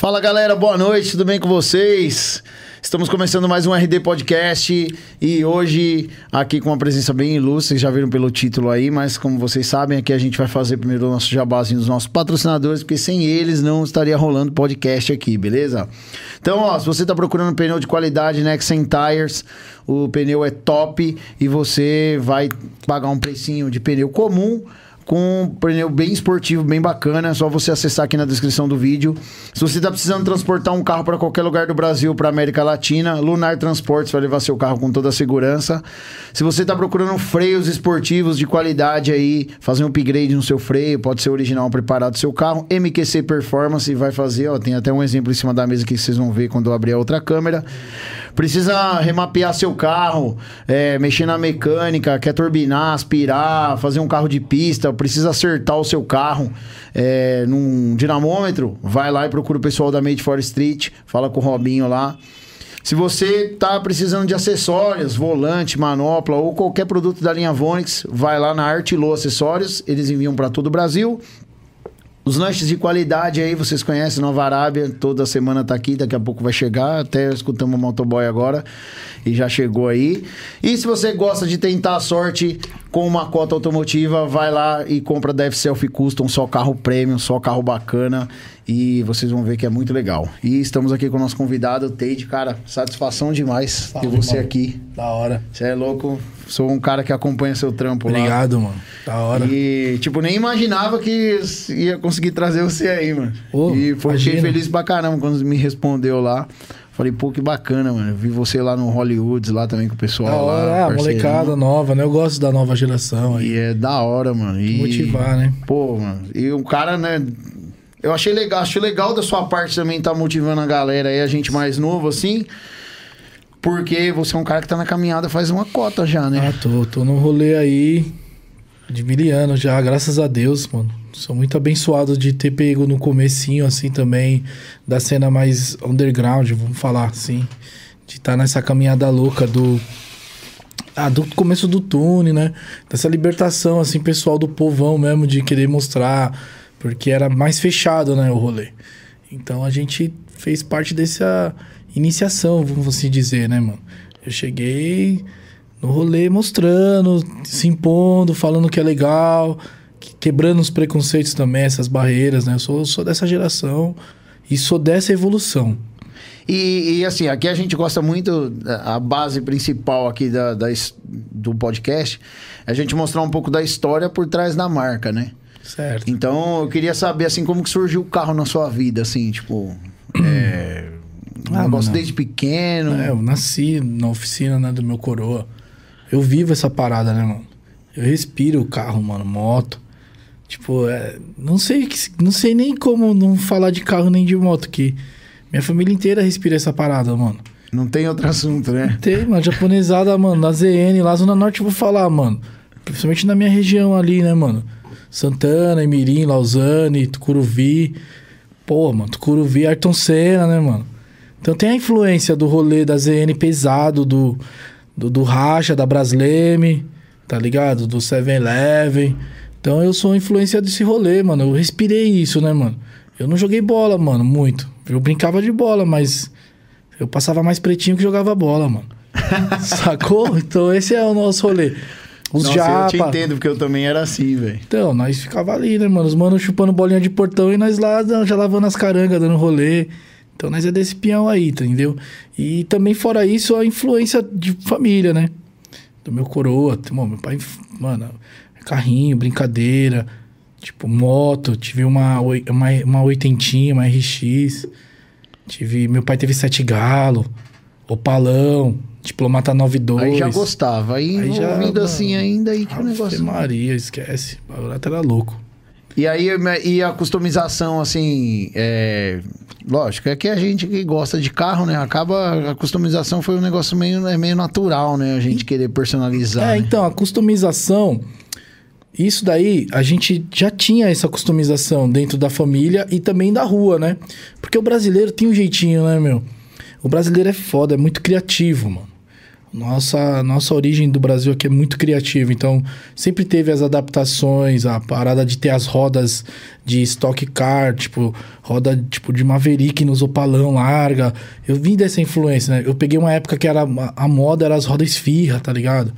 Fala galera, boa noite, tudo bem com vocês? Estamos começando mais um RD Podcast e hoje aqui com uma presença bem ilustre, já viram pelo título aí, mas como vocês sabem, aqui a gente vai fazer primeiro o nosso jabazinho dos nossos patrocinadores, porque sem eles não estaria rolando podcast aqui, beleza? Então, ó, se você está procurando pneu de qualidade, Nexen Tires, o pneu é top e você vai pagar um precinho de pneu comum com um pneu bem esportivo, bem bacana. É só você acessar aqui na descrição do vídeo. Se você está precisando transportar um carro para qualquer lugar do Brasil, para América Latina, Lunar Transportes vai levar seu carro com toda a segurança. Se você está procurando freios esportivos de qualidade aí, fazer um upgrade no seu freio, pode ser original preparado do seu carro, MQC Performance vai fazer, ó, tem até um exemplo em cima da mesa que vocês vão ver quando eu abrir a outra câmera. Precisa remapear seu carro, é, mexer na mecânica, quer turbinar, aspirar, fazer um carro de pista, precisa acertar o seu carro é, num dinamômetro, vai lá e procura o pessoal da Made for Street, fala com o Robinho lá. Se você tá precisando de acessórios, volante, manopla ou qualquer produto da linha Vonix, vai lá na Artilô Acessórios, eles enviam para todo o Brasil. Os lanches de qualidade aí, vocês conhecem, Nova Arábia, toda semana tá aqui, daqui a pouco vai chegar, até escutamos o motoboy agora e já chegou aí. E se você gosta de tentar a sorte com uma cota automotiva, vai lá e compra da F-Self Custom, só carro premium, só carro bacana e vocês vão ver que é muito legal. E estamos aqui com o nosso convidado, o Teide, cara, satisfação demais ter você mano. aqui. Da hora. Você é louco, sou um cara que acompanha seu trampo lá. Obrigado, mano. Da hora. E, tipo, nem imaginava que ia conseguir trazer você aí, mano. Ô, e fiquei feliz pra caramba quando me respondeu lá. Falei, pô, que bacana, mano. Vi você lá no Hollywood, lá também com o Da pessoal hora, lá. é, molecada nova, né? Eu gosto da nova geração aí. E é da hora, mano. E, Motivar, né? Pô, mano. E o cara, né? Eu achei legal, achei legal da sua parte também estar motivando a galera aí, a gente mais novo, assim. Porque você é um cara que tá na caminhada faz uma cota já, né? Ah, tô, tô no rolê aí de mil anos já, graças a Deus, mano. Sou muito abençoado de ter pego no comecinho, assim, também, da cena mais underground, vamos falar assim. De estar nessa caminhada louca do... Ah, do começo do tune, né? Dessa libertação, assim, pessoal do povão mesmo, de querer mostrar... Porque era mais fechado, né, o rolê. Então, a gente fez parte dessa iniciação, vamos assim dizer, né, mano? Eu cheguei no rolê mostrando, se impondo, falando que é legal, quebrando os preconceitos também, essas barreiras, né? Eu sou, sou dessa geração e sou dessa evolução. E, e, assim, aqui a gente gosta muito, a base principal aqui da, da do podcast, é a gente mostrar um pouco da história por trás da marca, né? Certo. Então, eu queria saber, assim, como que surgiu o carro na sua vida, assim, tipo... É, um Ah, negócio desde pequeno... É, eu nasci na oficina né, do meu coroa. Eu vivo essa parada, né, mano? Eu respiro o carro, mano, moto. Tipo, é, não sei não sei nem como não falar de carro nem de moto que minha família inteira respira essa parada, mano. Não tem outro assunto, né? Tem, mano, japonesada, mano, na ZN, lá Zona Norte eu vou falar, mano. Principalmente na minha região ali, né, mano? Santana, Imirim, Lausanne, Tucuruvi. Pô, mano, Tucuruvi, Ayrton Senna, né, mano? Então tem a influência do rolê da ZN pesado, do, do, do Racha, da Brasleme, tá ligado? Do 7-Eleven. Então eu sou influência desse rolê, mano. Eu respirei isso, né, mano? Eu não joguei bola, mano, muito. Eu brincava de bola, mas eu passava mais pretinho que jogava bola, mano. Sacou? Então esse é o nosso rolê. Os Nossa, japa. eu te entendo, porque eu também era assim, velho. Então, nós ficava ali, né, mano? Os manos chupando bolinha de portão e nós lá já lavando as carangas, dando rolê. Então nós é desse peão aí, tá, entendeu? E também fora isso, a influência de família, né? Do meu coroa. Mano, meu pai, mano, carrinho, brincadeira, tipo, moto. Tive uma, uma, uma oitentinha, uma RX. Tive, meu pai teve sete galo, opalão, diplomata 92. Aí já gostava. Aí, Aí envolvido assim ainda, aí que o negócio... Maria, esquece. O bagulho era louco. E aí, e a customização, assim, é... Lógico, é que a gente que gosta de carro, né? Acaba... A customização foi um negócio meio, é meio natural, né? A gente querer personalizar. É, né? então, a customização, isso daí, a gente já tinha essa customização dentro da família e também da rua, né? Porque o brasileiro tem um jeitinho, né, meu? O brasileiro é foda, é muito criativo, mano. Nossa, nossa origem do Brasil aqui é muito criativa, então sempre teve as adaptações, a parada de ter as rodas de stock car, tipo, roda tipo de Maverick nos opalão larga. Eu vim dessa influência, né? Eu peguei uma época que era a moda era as rodas esfirra, tá ligado?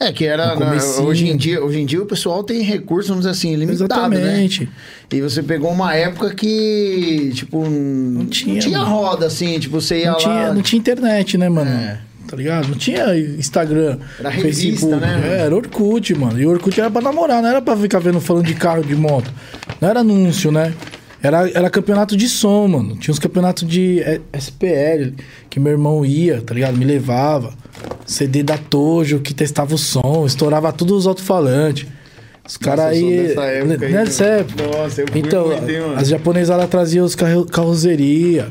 É, que era. Na, hoje, em dia, hoje em dia o pessoal tem recursos, vamos dizer assim, limitados. Né? Exatamente. Né? E você pegou uma época que, tipo, não tinha, não tinha roda, assim, tipo, você ia não lá. Tinha, não tinha internet, né, mano? É. Tá ligado? Não tinha Instagram, era revista, Facebook. Né? É, era Orkut, mano. E Orkut era pra namorar, não era pra ficar vendo falando de carro, de moto. Não era anúncio, né? Era, era campeonato de som, mano. Tinha uns campeonatos de SPL que meu irmão ia, tá ligado? Me levava. CD da Tojo que testava o som, estourava tudo os alto-falantes. Os caras aí. Nessa época. Aí, nessa época. Nossa, eu Então, muito, as japonesadas traziam os carro, carroceria,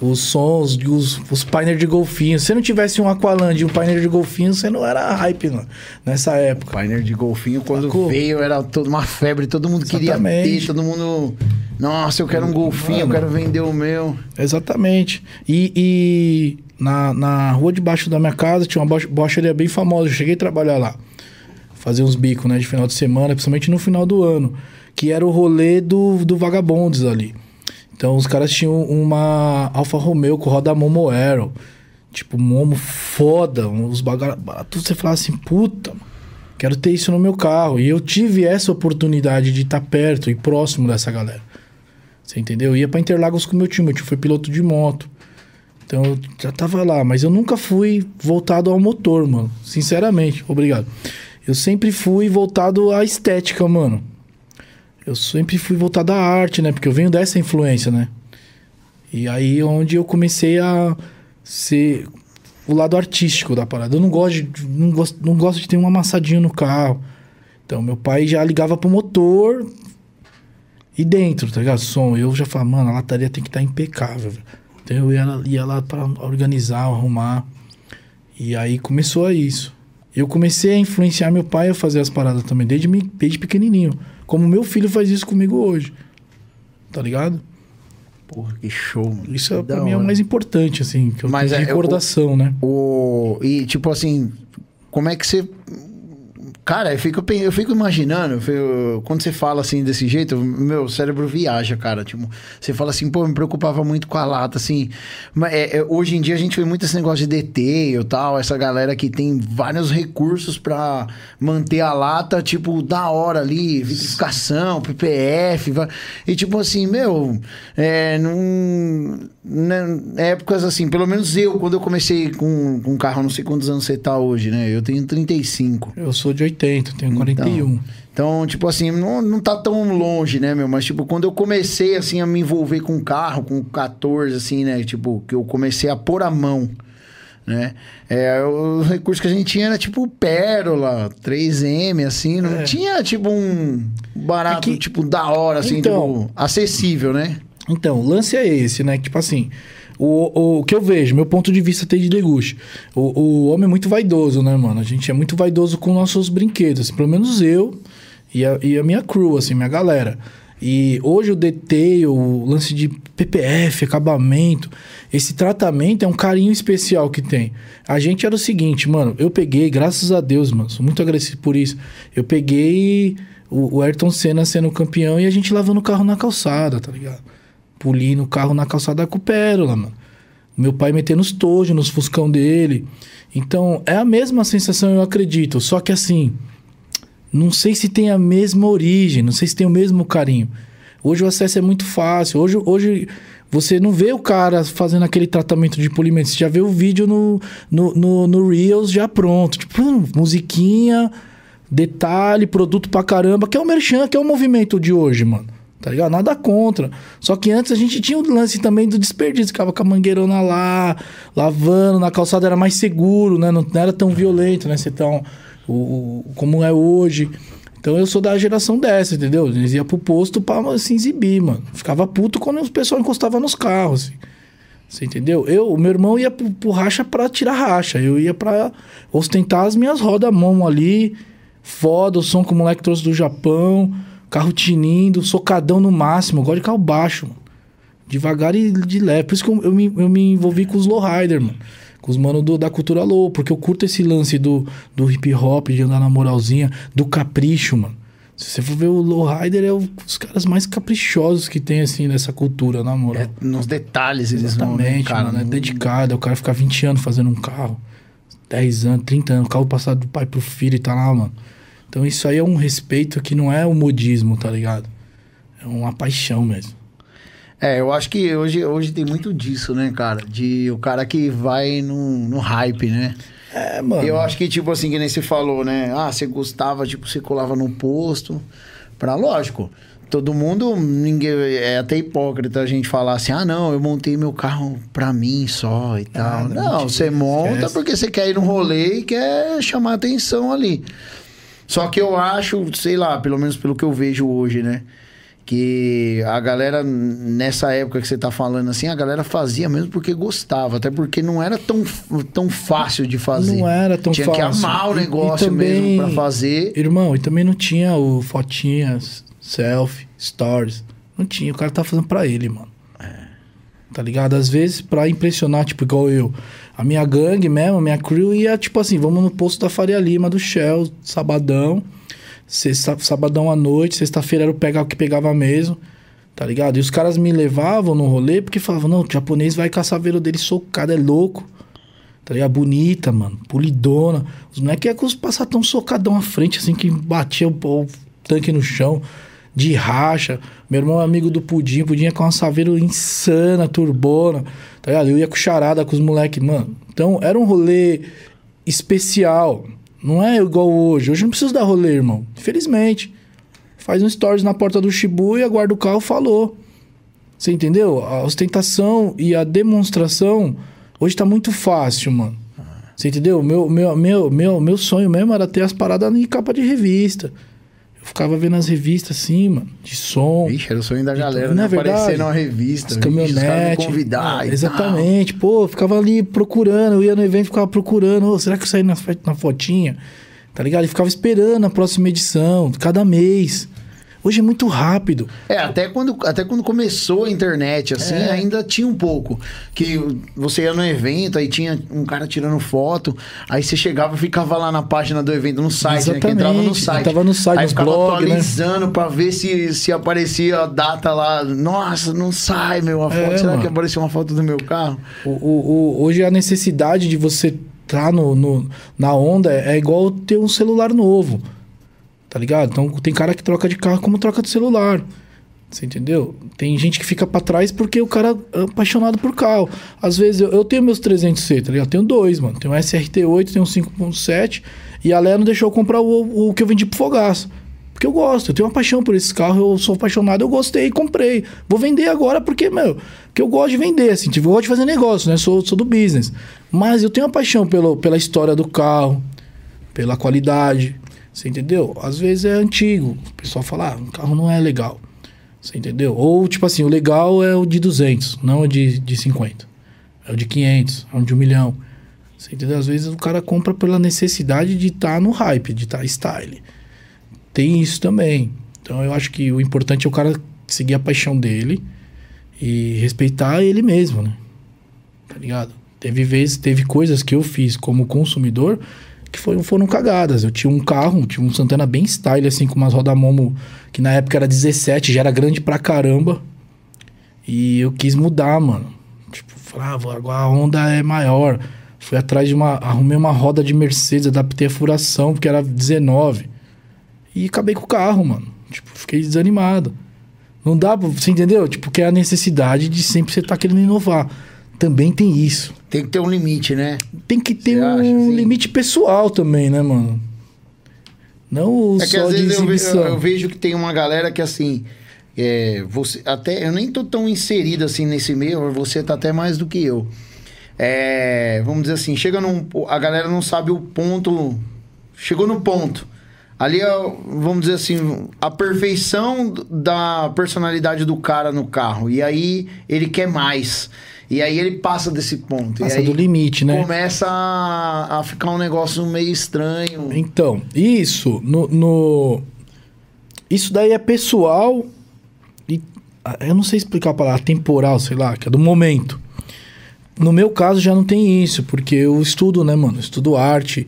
os sons, os, os painers de golfinho. Se não tivesse um Aqualand e um painer de golfinho, você não era hype não, nessa época. Painer de golfinho, quando Sacou? veio, era toda uma febre, todo mundo Exatamente. queria ter, todo mundo. Nossa, eu quero um golfinho, Mano, eu quero vender o meu. Exatamente. E, e na, na rua debaixo da minha casa tinha uma bocharia bem famosa. Eu cheguei a trabalhar lá. Fazer uns bicos, né? De final de semana, principalmente no final do ano. Que era o rolê do, do Vagabondes ali. Então os caras tinham uma Alfa Romeo com roda Momo Aero. Tipo, Momo foda. Uns baratos. Você falava assim, puta, quero ter isso no meu carro. E eu tive essa oportunidade de estar tá perto e próximo dessa galera. Você entendeu? Eu ia pra Interlagos com meu tio. Meu tio foi piloto de moto. Então eu já tava lá, mas eu nunca fui voltado ao motor, mano. Sinceramente, obrigado. Eu sempre fui voltado à estética, mano. Eu sempre fui voltado à arte, né? Porque eu venho dessa influência, né? E aí onde eu comecei a ser o lado artístico da parada. Eu não gosto de, não gosto, não gosto de ter um amassadinho no carro. Então meu pai já ligava pro motor e dentro, tá ligado? Som. Eu já falava, mano, a lataria tem que estar tá impecável. Então eu ia, ia lá para organizar, arrumar. E aí começou a isso. Eu comecei a influenciar meu pai a fazer as paradas também, desde, desde pequenininho. Como meu filho faz isso comigo hoje. Tá ligado? Porra, que show, mano. Isso é, pra mim é o mais importante, assim, que eu Mas tenho de é, recordação, o, né? O, e, tipo assim, como é que você Cara, eu fico, eu fico imaginando, eu, quando você fala assim desse jeito, meu cérebro viaja, cara. Tipo, você fala assim, pô, me preocupava muito com a lata, assim. Mas é, é, hoje em dia a gente vê muito esse negócio de detail e tal, essa galera que tem vários recursos para manter a lata, tipo, da hora ali, vitrificação, PPF. E tipo assim, meu, é, num, né, épocas assim, pelo menos eu, quando eu comecei com, com carro, não sei quantos anos você tá hoje, né? Eu tenho 35. Eu sou de 80, tenho 41. Então, então, tipo assim, não, não tá tão longe, né, meu? Mas, tipo, quando eu comecei, assim, a me envolver com carro, com 14, assim, né? Tipo, que eu comecei a pôr a mão, né? É, os recursos que a gente tinha era, tipo, Pérola, 3M, assim. Não é. tinha, tipo, um barato, é que... tipo, da hora, assim, então, tipo, acessível, né? Então, o lance é esse, né? Tipo assim... O, o, que eu vejo, meu ponto de vista tem de deguste. O, o homem é muito vaidoso, né, mano? A gente é muito vaidoso com nossos brinquedos. Pelo menos eu e a, e a minha crew, assim, minha galera. E hoje o detail, o lance de PPF, acabamento, esse tratamento é um carinho especial que tem. A gente era o seguinte, mano, eu peguei, graças a Deus, mano, sou muito agressivo por isso. Eu peguei o, o Ayrton Senna sendo campeão e a gente lavando o carro na calçada, tá ligado? Polindo o carro na calçada com pérola, mano. Meu pai metendo os tojos nos fuscão dele. Então, é a mesma sensação, eu acredito. Só que assim, não sei se tem a mesma origem, não sei se tem o mesmo carinho. Hoje o acesso é muito fácil. Hoje, hoje você não vê o cara fazendo aquele tratamento de polimento. Você já vê o vídeo no, no, no, no Reels já pronto. Tipo, musiquinha, detalhe, produto pra caramba, que é o merchan, que é o movimento de hoje, mano. Tá ligado? Nada contra. Só que antes a gente tinha o lance também do desperdício. Ficava com a mangueirona lá, lavando, na calçada era mais seguro, né? Não, não era tão violento, né? Ser tão. O, o, como é hoje. Então eu sou da geração dessa, entendeu? Eles iam pro posto pra se exibir, mano. Ficava puto quando o pessoal encostava nos carros, assim. Você entendeu? Eu, o meu irmão ia pro, pro racha pra tirar racha. Eu ia pra ostentar as minhas rodas mão ali. Foda, o som que o moleque trouxe do Japão. Carro tinindo, socadão no máximo. Eu gosto de carro baixo, mano. Devagar e de leve. Por isso que eu, eu, me, eu me envolvi com os lowrider, mano. com os manos do- da cultura low, porque eu curto esse lance do, do hip hop, de andar na moralzinha, do capricho, mano. Se você for ver o Lowrider, é um dos caras mais caprichosos que tem, assim, nessa cultura, na moral. É, nos detalhes eles vão, né, Exatamente, cara? mano. É dedicado. É o cara ficar 20 anos fazendo um carro. 10 anos, 30 anos. O carro passado do pai pro filho e tá lá, mano. Então isso aí é um respeito que não é o modismo, tá ligado? É uma paixão mesmo. É, eu acho que hoje, hoje tem muito disso, né, cara? De o cara que vai no, no hype, né? É, mano. Eu acho que, tipo assim, que nem você falou, né? Ah, você gostava, tipo, você colava no posto. Pra, lógico, todo mundo, ninguém, é até hipócrita a gente falar assim, ah, não, eu montei meu carro pra mim só e tal. Nada, não, mentira, você monta esquece. porque você quer ir no rolê e quer chamar atenção ali. Só que eu acho, sei lá, pelo menos pelo que eu vejo hoje, né? Que a galera, nessa época que você tá falando assim, a galera fazia mesmo porque gostava. Até porque não era tão, tão fácil de fazer. Não era tão Tinha fácil. que amar o E- e negócio também- mesmo pra fazer. Irmão, e também não tinha o fotinhas, selfie, stories. Não tinha. O cara tá fazendo pra ele, mano. Tá ligado? Às vezes, pra impressionar, tipo, igual eu. A minha gangue mesmo, a minha crew ia, tipo assim, vamos no posto da Faria Lima, do Shell, sabadão. Sexta, sabadão à noite, sexta-feira era o pega, que pegava mesmo. Tá ligado? E os caras me levavam no rolê porque falavam, não, o japonês vai caçar veiro dele socado, é louco. Tá ligado? Bonita, mano. Polidona. Os moleques iam com os passatão socadão à frente, assim, que batia o, o tanque no chão. De racha. Meu irmão é amigo do Pudim. Pudim ia com uma saveiro insana, turbona. Tá ligado? Eu ia com charada com os moleques, mano. Então, era um rolê especial. Não é igual hoje. Hoje não preciso dar rolê, irmão. Infelizmente. Faz um stories na porta do Shibuya, guarda o carro, falou. Você entendeu? A ostentação e a demonstração hoje tá muito fácil, mano. Você entendeu? Meu, meu, meu, meu, meu sonho mesmo era ter as paradas em capa de revista. Eu ficava vendo as revistas assim, mano, de som. Vixe, era o sonho da galera, Não né? é verdade? Aparecer numa revista. As caminhonetes. convidar tal. Exatamente. Pô, eu ficava ali procurando. Eu ia no evento e ficava procurando. Ô, será que eu saí na, na fotinha? Tá ligado? E ficava esperando a próxima edição, cada mês. Hoje é muito rápido. É, até quando, até quando começou a internet, assim, É. ainda tinha um pouco. Que você ia no evento, aí tinha um cara tirando foto, aí você chegava e ficava lá na página do evento, no site, né? Que entrava no Exatamente. site. Entrava no site, aí ficava blog, né? atualizando pra ver se, se aparecia a data lá. Nossa, não sai, meu, a foto. É, Será mano. que apareceu uma foto do meu carro? O, o- o- hoje a necessidade de você estar no, no- na onda é igual ter um celular novo. Tá ligado? Então tem cara que troca de carro como troca de celular. Você entendeu? Tem gente que fica pra trás porque o cara é apaixonado por carro. Às vezes eu, eu tenho meus 300C, tá ligado? Eu tenho dois, mano. Tenho um SRT8, tenho um 5.7 e a Léa não deixou eu comprar o, o que eu vendi pro Fogaço. Porque eu gosto, eu tenho uma paixão por esses carros, eu sou apaixonado, eu gostei, comprei. Vou vender agora porque, meu, que eu gosto de vender, assim, tipo, eu gosto de fazer negócio, né? Sou, sou do business. Mas eu tenho uma paixão pelo, pela história do carro, pela qualidade. Você entendeu? Às vezes é antigo. O pessoal fala, ah, carro não é legal. Você entendeu? Ou, tipo assim, o legal é o de 200, não o de, de 50. É o de 500, é o de 1 milhão. Você entendeu? Às vezes o cara compra pela necessidade de estar no hype, de estar style. Tem isso também. Então eu acho que o importante é o cara seguir a paixão dele e respeitar ele mesmo, né? Tá ligado? Teve vezes, teve coisas que eu fiz como consumidor que foram, foram cagadas. Eu tinha um carro, tinha um Santana bem style, assim, com umas rodamomo que na época era 17, já era grande pra caramba. E eu quis mudar, mano. Tipo, falava, agora a onda é maior. Fui atrás de uma. Arrumei uma roda de Mercedes, adaptei a furação, porque era 19. E acabei com o carro, mano. Tipo, fiquei desanimado. Não dá pra. Você entendeu? Tipo, que é a necessidade de sempre você estar querendo inovar. Também tem isso. Tem que ter um limite, né? Tem que ter um acha, assim? limite pessoal também, né, mano? Não É que só às de vezes eu, ve- exibição. eu- vejo que tem uma galera que assim. É, você, até, eu nem tô tão inserido assim nesse meio, você tá até mais do que eu. É, vamos dizer assim, chega num. A galera não sabe o ponto. Chegou no ponto. Ali é, vamos dizer assim, a perfeição da personalidade do cara no carro. E aí ele quer mais. E aí ele passa desse ponto. Passa do limite, né? começa a, a ficar um negócio meio estranho. Então, isso no, no- Isso daí é pessoal e. ah, Eu não sei explicar a palavra, temporal, sei lá, que é do momento. No meu caso já não tem isso, porque eu estudo, né, mano? Eu estudo arte,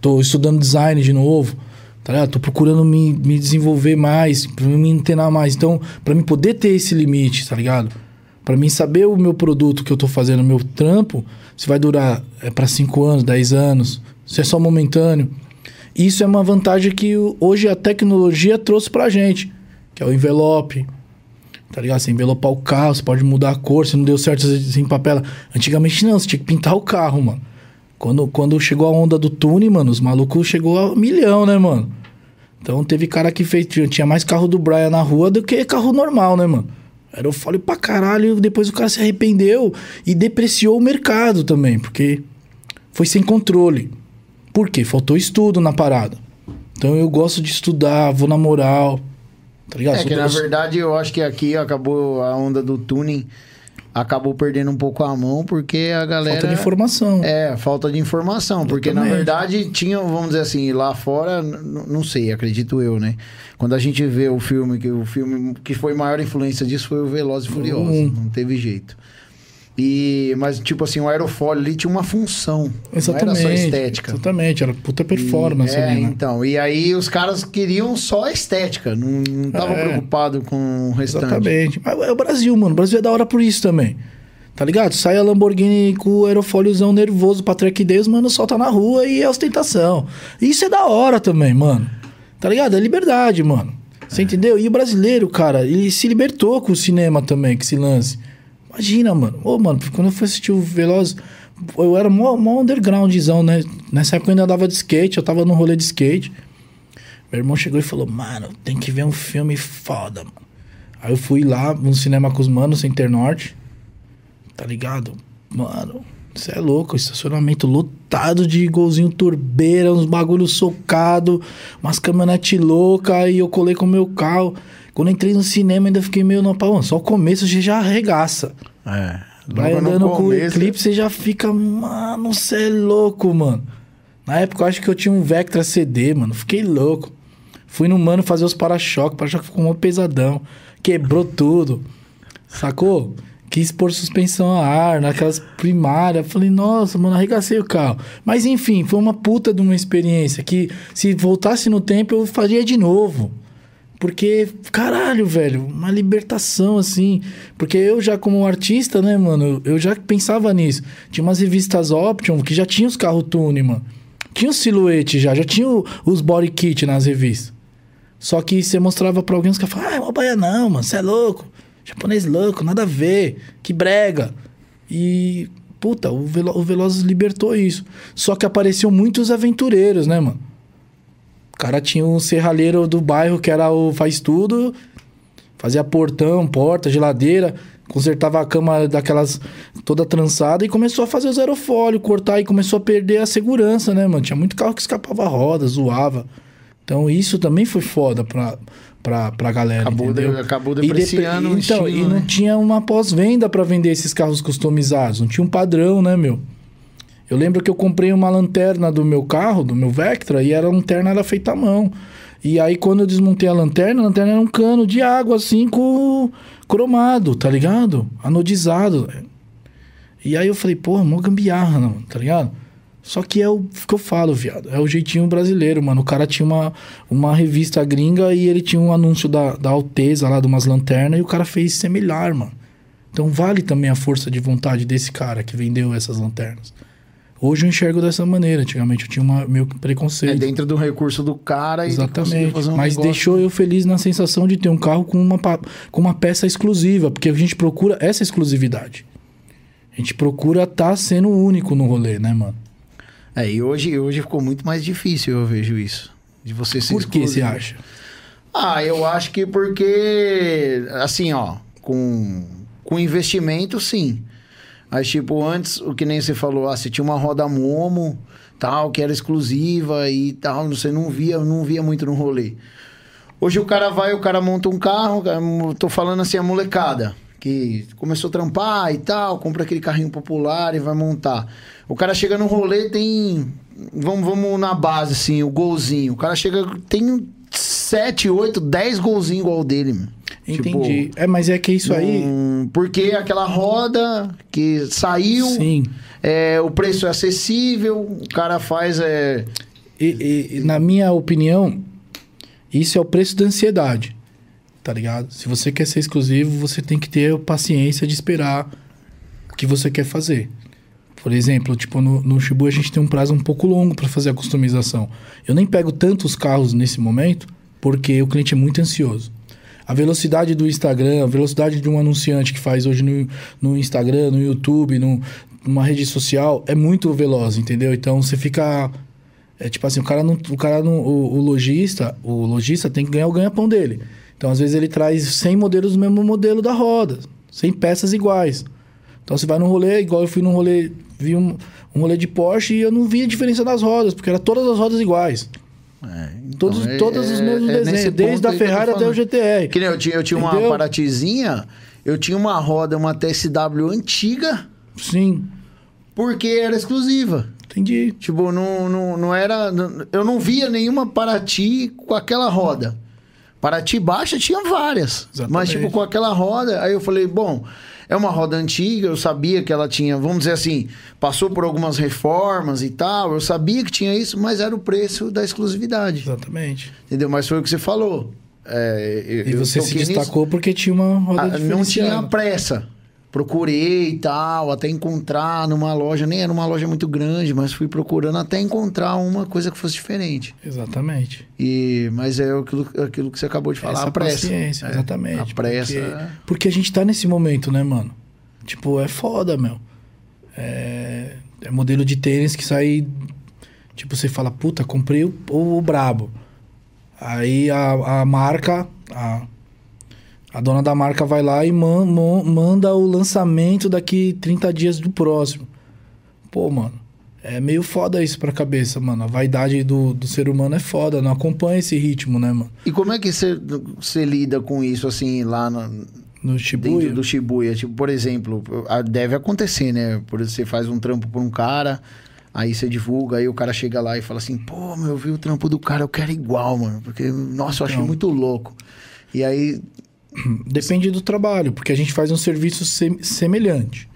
tô estudando design de novo, tá ligado? Tô procurando me, me desenvolver mais, pra me antenar mais. Então, pra mim poder ter esse limite, tá ligado? Pra mim saber o meu produto que eu tô fazendo, o meu trampo, se vai durar é para 5 anos, 10 anos, se é só momentâneo. Isso é uma vantagem que hoje a tecnologia trouxe pra gente, que é o envelope, Tá ligado? Você envelopar o carro, você pode mudar a cor, se não deu certo, você empapela. Antigamente não, você tinha que pintar o carro, mano. Quando, quando chegou a onda do Tune, mano, os malucos chegou a milhão, né, mano? Então teve cara que fez. Tinha mais carro do Brian na rua do que carro normal, né, mano? Era o fole pra caralho. Depois o cara se arrependeu e depreciou o mercado também, porque foi sem controle. Por quê? Faltou estudo na parada. Então eu gosto de estudar, vou na moral. Tá ligado? É que na verdade eu acho que aqui acabou a onda do tuning acabou perdendo um pouco a mão porque a galera. Falta de informação. É, falta de informação. Porque na verdade tinha, vamos dizer assim, lá fora, não sei, acredito eu, né? Quando a gente vê o filme, que o filme que foi maior influência disso foi o Velozes e Furiosos. Uhum. Não teve jeito. E, mas, tipo assim, o aerofólio ali tinha uma função. Exatamente. Não era só estética. Exatamente, era puta performance e, ali, é, né? então. E aí os caras queriam só a estética, não estavam é, preocupados com o restante. Exatamente. Mas é o Brasil, mano. O Brasil é da hora por isso também. Tá ligado? Sai a Lamborghini com o aerofóliozão nervoso pra track day, os mano solta na rua e é ostentação. Isso é da hora também, mano. Tá ligado? É liberdade, mano. Você é. entendeu? E o brasileiro, cara, ele se libertou com o cinema também, que se lance. Imagina, mano. Ô, mano, quando eu fui assistir o Veloz, eu era mó, mó undergroundzão, né? Nessa época eu ainda andava de skate, eu tava no rolê de skate. Meu irmão chegou e falou, mano, tem que ver um filme foda, mano. Aí eu fui lá no cinema com os manos, Center Norte. Tá ligado? Mano, você é louco, estacionamento lotado de golzinho turbeira, uns bagulho socado, umas caminhonete louca, e eu colei com o meu carro. Quando entrei no cinema, ainda fiquei meio no pau. Só o começo você já arregaça. É. Vai andando com o eclipse, você já fica, mano, você é louco, mano. Na época eu acho que eu tinha um Vectra CD, mano. Fiquei louco. Fui no mano fazer os para-choque. para-choque ficou um pesadão. Quebrou tudo. Sacou? Quis pôr suspensão a ar naquelas primárias. Falei, nossa, mano, arregacei o carro. Mas enfim, foi uma puta de uma experiência que se voltasse no tempo eu faria de novo. Porque, caralho, velho, uma libertação, assim. Porque eu já, como artista, né, mano, eu já pensava nisso. Tinha umas revistas Option que já tinha os carros tune, mano. Tinha o silhuete já, já tinha os body kit nas revistas. Só que você mostrava pra alguém, os caras falavam, ah, é uma baia não, mano, você é louco. Japonês louco, nada a ver. Que brega. E, puta, o, Velo o Velozes libertou isso. Só que apareciam muitos aventureiros, né, mano? O cara tinha um serralheiro do bairro que era o faz tudo, fazia portão, porta, geladeira, consertava a cama daquelas toda trançada e começou a fazer os aerofólio, cortar e começou a perder a segurança, né, mano? Tinha muito carro que escapava a roda, zoava. Então isso também foi foda pra, pra, pra galera, acabou entendeu? De, acabou depreciando e, de, então, estilo, e não né? tinha uma pós-venda para vender esses carros customizados, não tinha um padrão, né, meu? Eu lembro que eu comprei uma lanterna do meu carro, do meu Vectra, e a lanterna era feita à mão. E aí, quando eu desmontei a lanterna, a lanterna era um cano de água, assim, com cromado, tá ligado? Anodizado. E aí eu falei, porra, mó gambiarra, não, tá ligado? Só que é o que eu falo, viado. É o jeitinho brasileiro, mano. O cara tinha uma, uma revista gringa e ele tinha um anúncio da, da Alteza lá, de umas lanternas, e o cara fez semelhar, mano. Então vale também a força de vontade desse cara que vendeu essas lanternas. Hoje eu enxergo dessa maneira. Antigamente eu tinha uma, meu preconceito. É dentro do recurso do cara Exatamente. e um Mas negócio. deixou eu feliz na sensação de ter um carro com uma, com uma peça exclusiva, porque a gente procura essa exclusividade. A gente procura estar tá sendo único no rolê, né, mano? É, e hoje, hoje ficou muito mais difícil, eu vejo isso. De você ser Por que você acha? Ah, eu acho que porque, assim, ó, com, com investimento, sim. Mas, tipo, antes, o que nem você falou, ah, você tinha uma roda Momo, tal, que era exclusiva e tal, você não via, não via muito no rolê. Hoje o cara vai, o cara monta um carro, tô falando assim, a molecada, que começou a trampar e tal, compra aquele carrinho popular e vai montar. O cara chega no rolê, tem. Vamos, vamos na base, assim, o golzinho. O cara chega, tem 7, 8, 10 golzinhos igual o dele, mano. Entendi. é, mas é que isso aí. Porque aquela roda que saiu, Sim. é, o preço é acessível, o cara faz. É... E, e- na minha opinião, isso é o preço da ansiedade. Tá ligado? Se você quer ser exclusivo, você tem que ter paciência de esperar o que você quer fazer. Por exemplo, tipo, no, no Shibu a gente tem um prazo um pouco longo para fazer a customização. Eu nem pego tantos carros nesse momento, porque o cliente é muito ansioso. A velocidade do Instagram, a velocidade de um anunciante que faz hoje no, no Instagram, no YouTube, no, numa rede social, é muito veloz, entendeu? Então você fica. É tipo assim, o cara não. O, cara não, o, o lojista, o lojista tem que ganhar o ganha-pão dele. Então, às vezes, ele traz 100 modelos do mesmo modelo da roda, 100 peças iguais. Então você vai num rolê, igual eu fui num rolê, vi um, um rolê de Porsche e eu não vi a diferença das rodas, porque era todas as rodas iguais. É, então, Todos, é- todos os é- mesmos é desenhos, desde a Ferrari até o. GTR. Que nem eu tinha, eu tinha uma? Paratizinha, eu tinha uma roda, uma TSW antiga, Sim, porque era exclusiva. entendi. Tipo, não, não, não era. não- eu não via nenhuma Paraty com aquela roda. Paraty baixa tinha várias. Exatamente. Mas, tipo, com aquela roda. Aí eu falei, bom, é uma roda antiga, eu sabia que ela tinha, vamos dizer assim, passou por algumas reformas e tal. Eu sabia que tinha isso, mas era o preço da exclusividade. Exatamente. Entendeu? Mas foi o que você falou. É, eu- E você se toquei nisso. destacou porque tinha uma roda Ah, não tinha pressa. Procurei e tal, até encontrar numa loja, nem era uma loja muito grande, mas fui procurando até encontrar uma coisa que fosse diferente. Exatamente. E, mas é aquilo, aquilo que você acabou de falar, Essa a pressa. paciência, É, exatamente. A pressa. Porque, é. porque a gente tá nesse momento, né, mano? Tipo, é foda, meu. É, é modelo de tênis que sai. Tipo, você fala, puta, comprei o, o, o brabo. Aí a, a marca, a, a dona da marca vai lá e man, man- manda o lançamento daqui 30 dias do próximo. Pô, mano. É meio foda isso pra cabeça, mano. A vaidade do, do ser humano é foda, não acompanha esse ritmo, né, mano? E como é que você, lida com isso, assim, lá na, No Shibuya. dentro do Shibuya? Tipo, por exemplo, deve acontecer, né? Por você faz um trampo por um cara, aí você divulga, aí o cara chega lá e fala assim, pô, meu, eu vi o trampo do cara, eu quero igual, mano. Porque, nossa, eu achei Então. muito louco. E aí, Depende do trabalho, porque a gente faz um serviço sem- semelhante.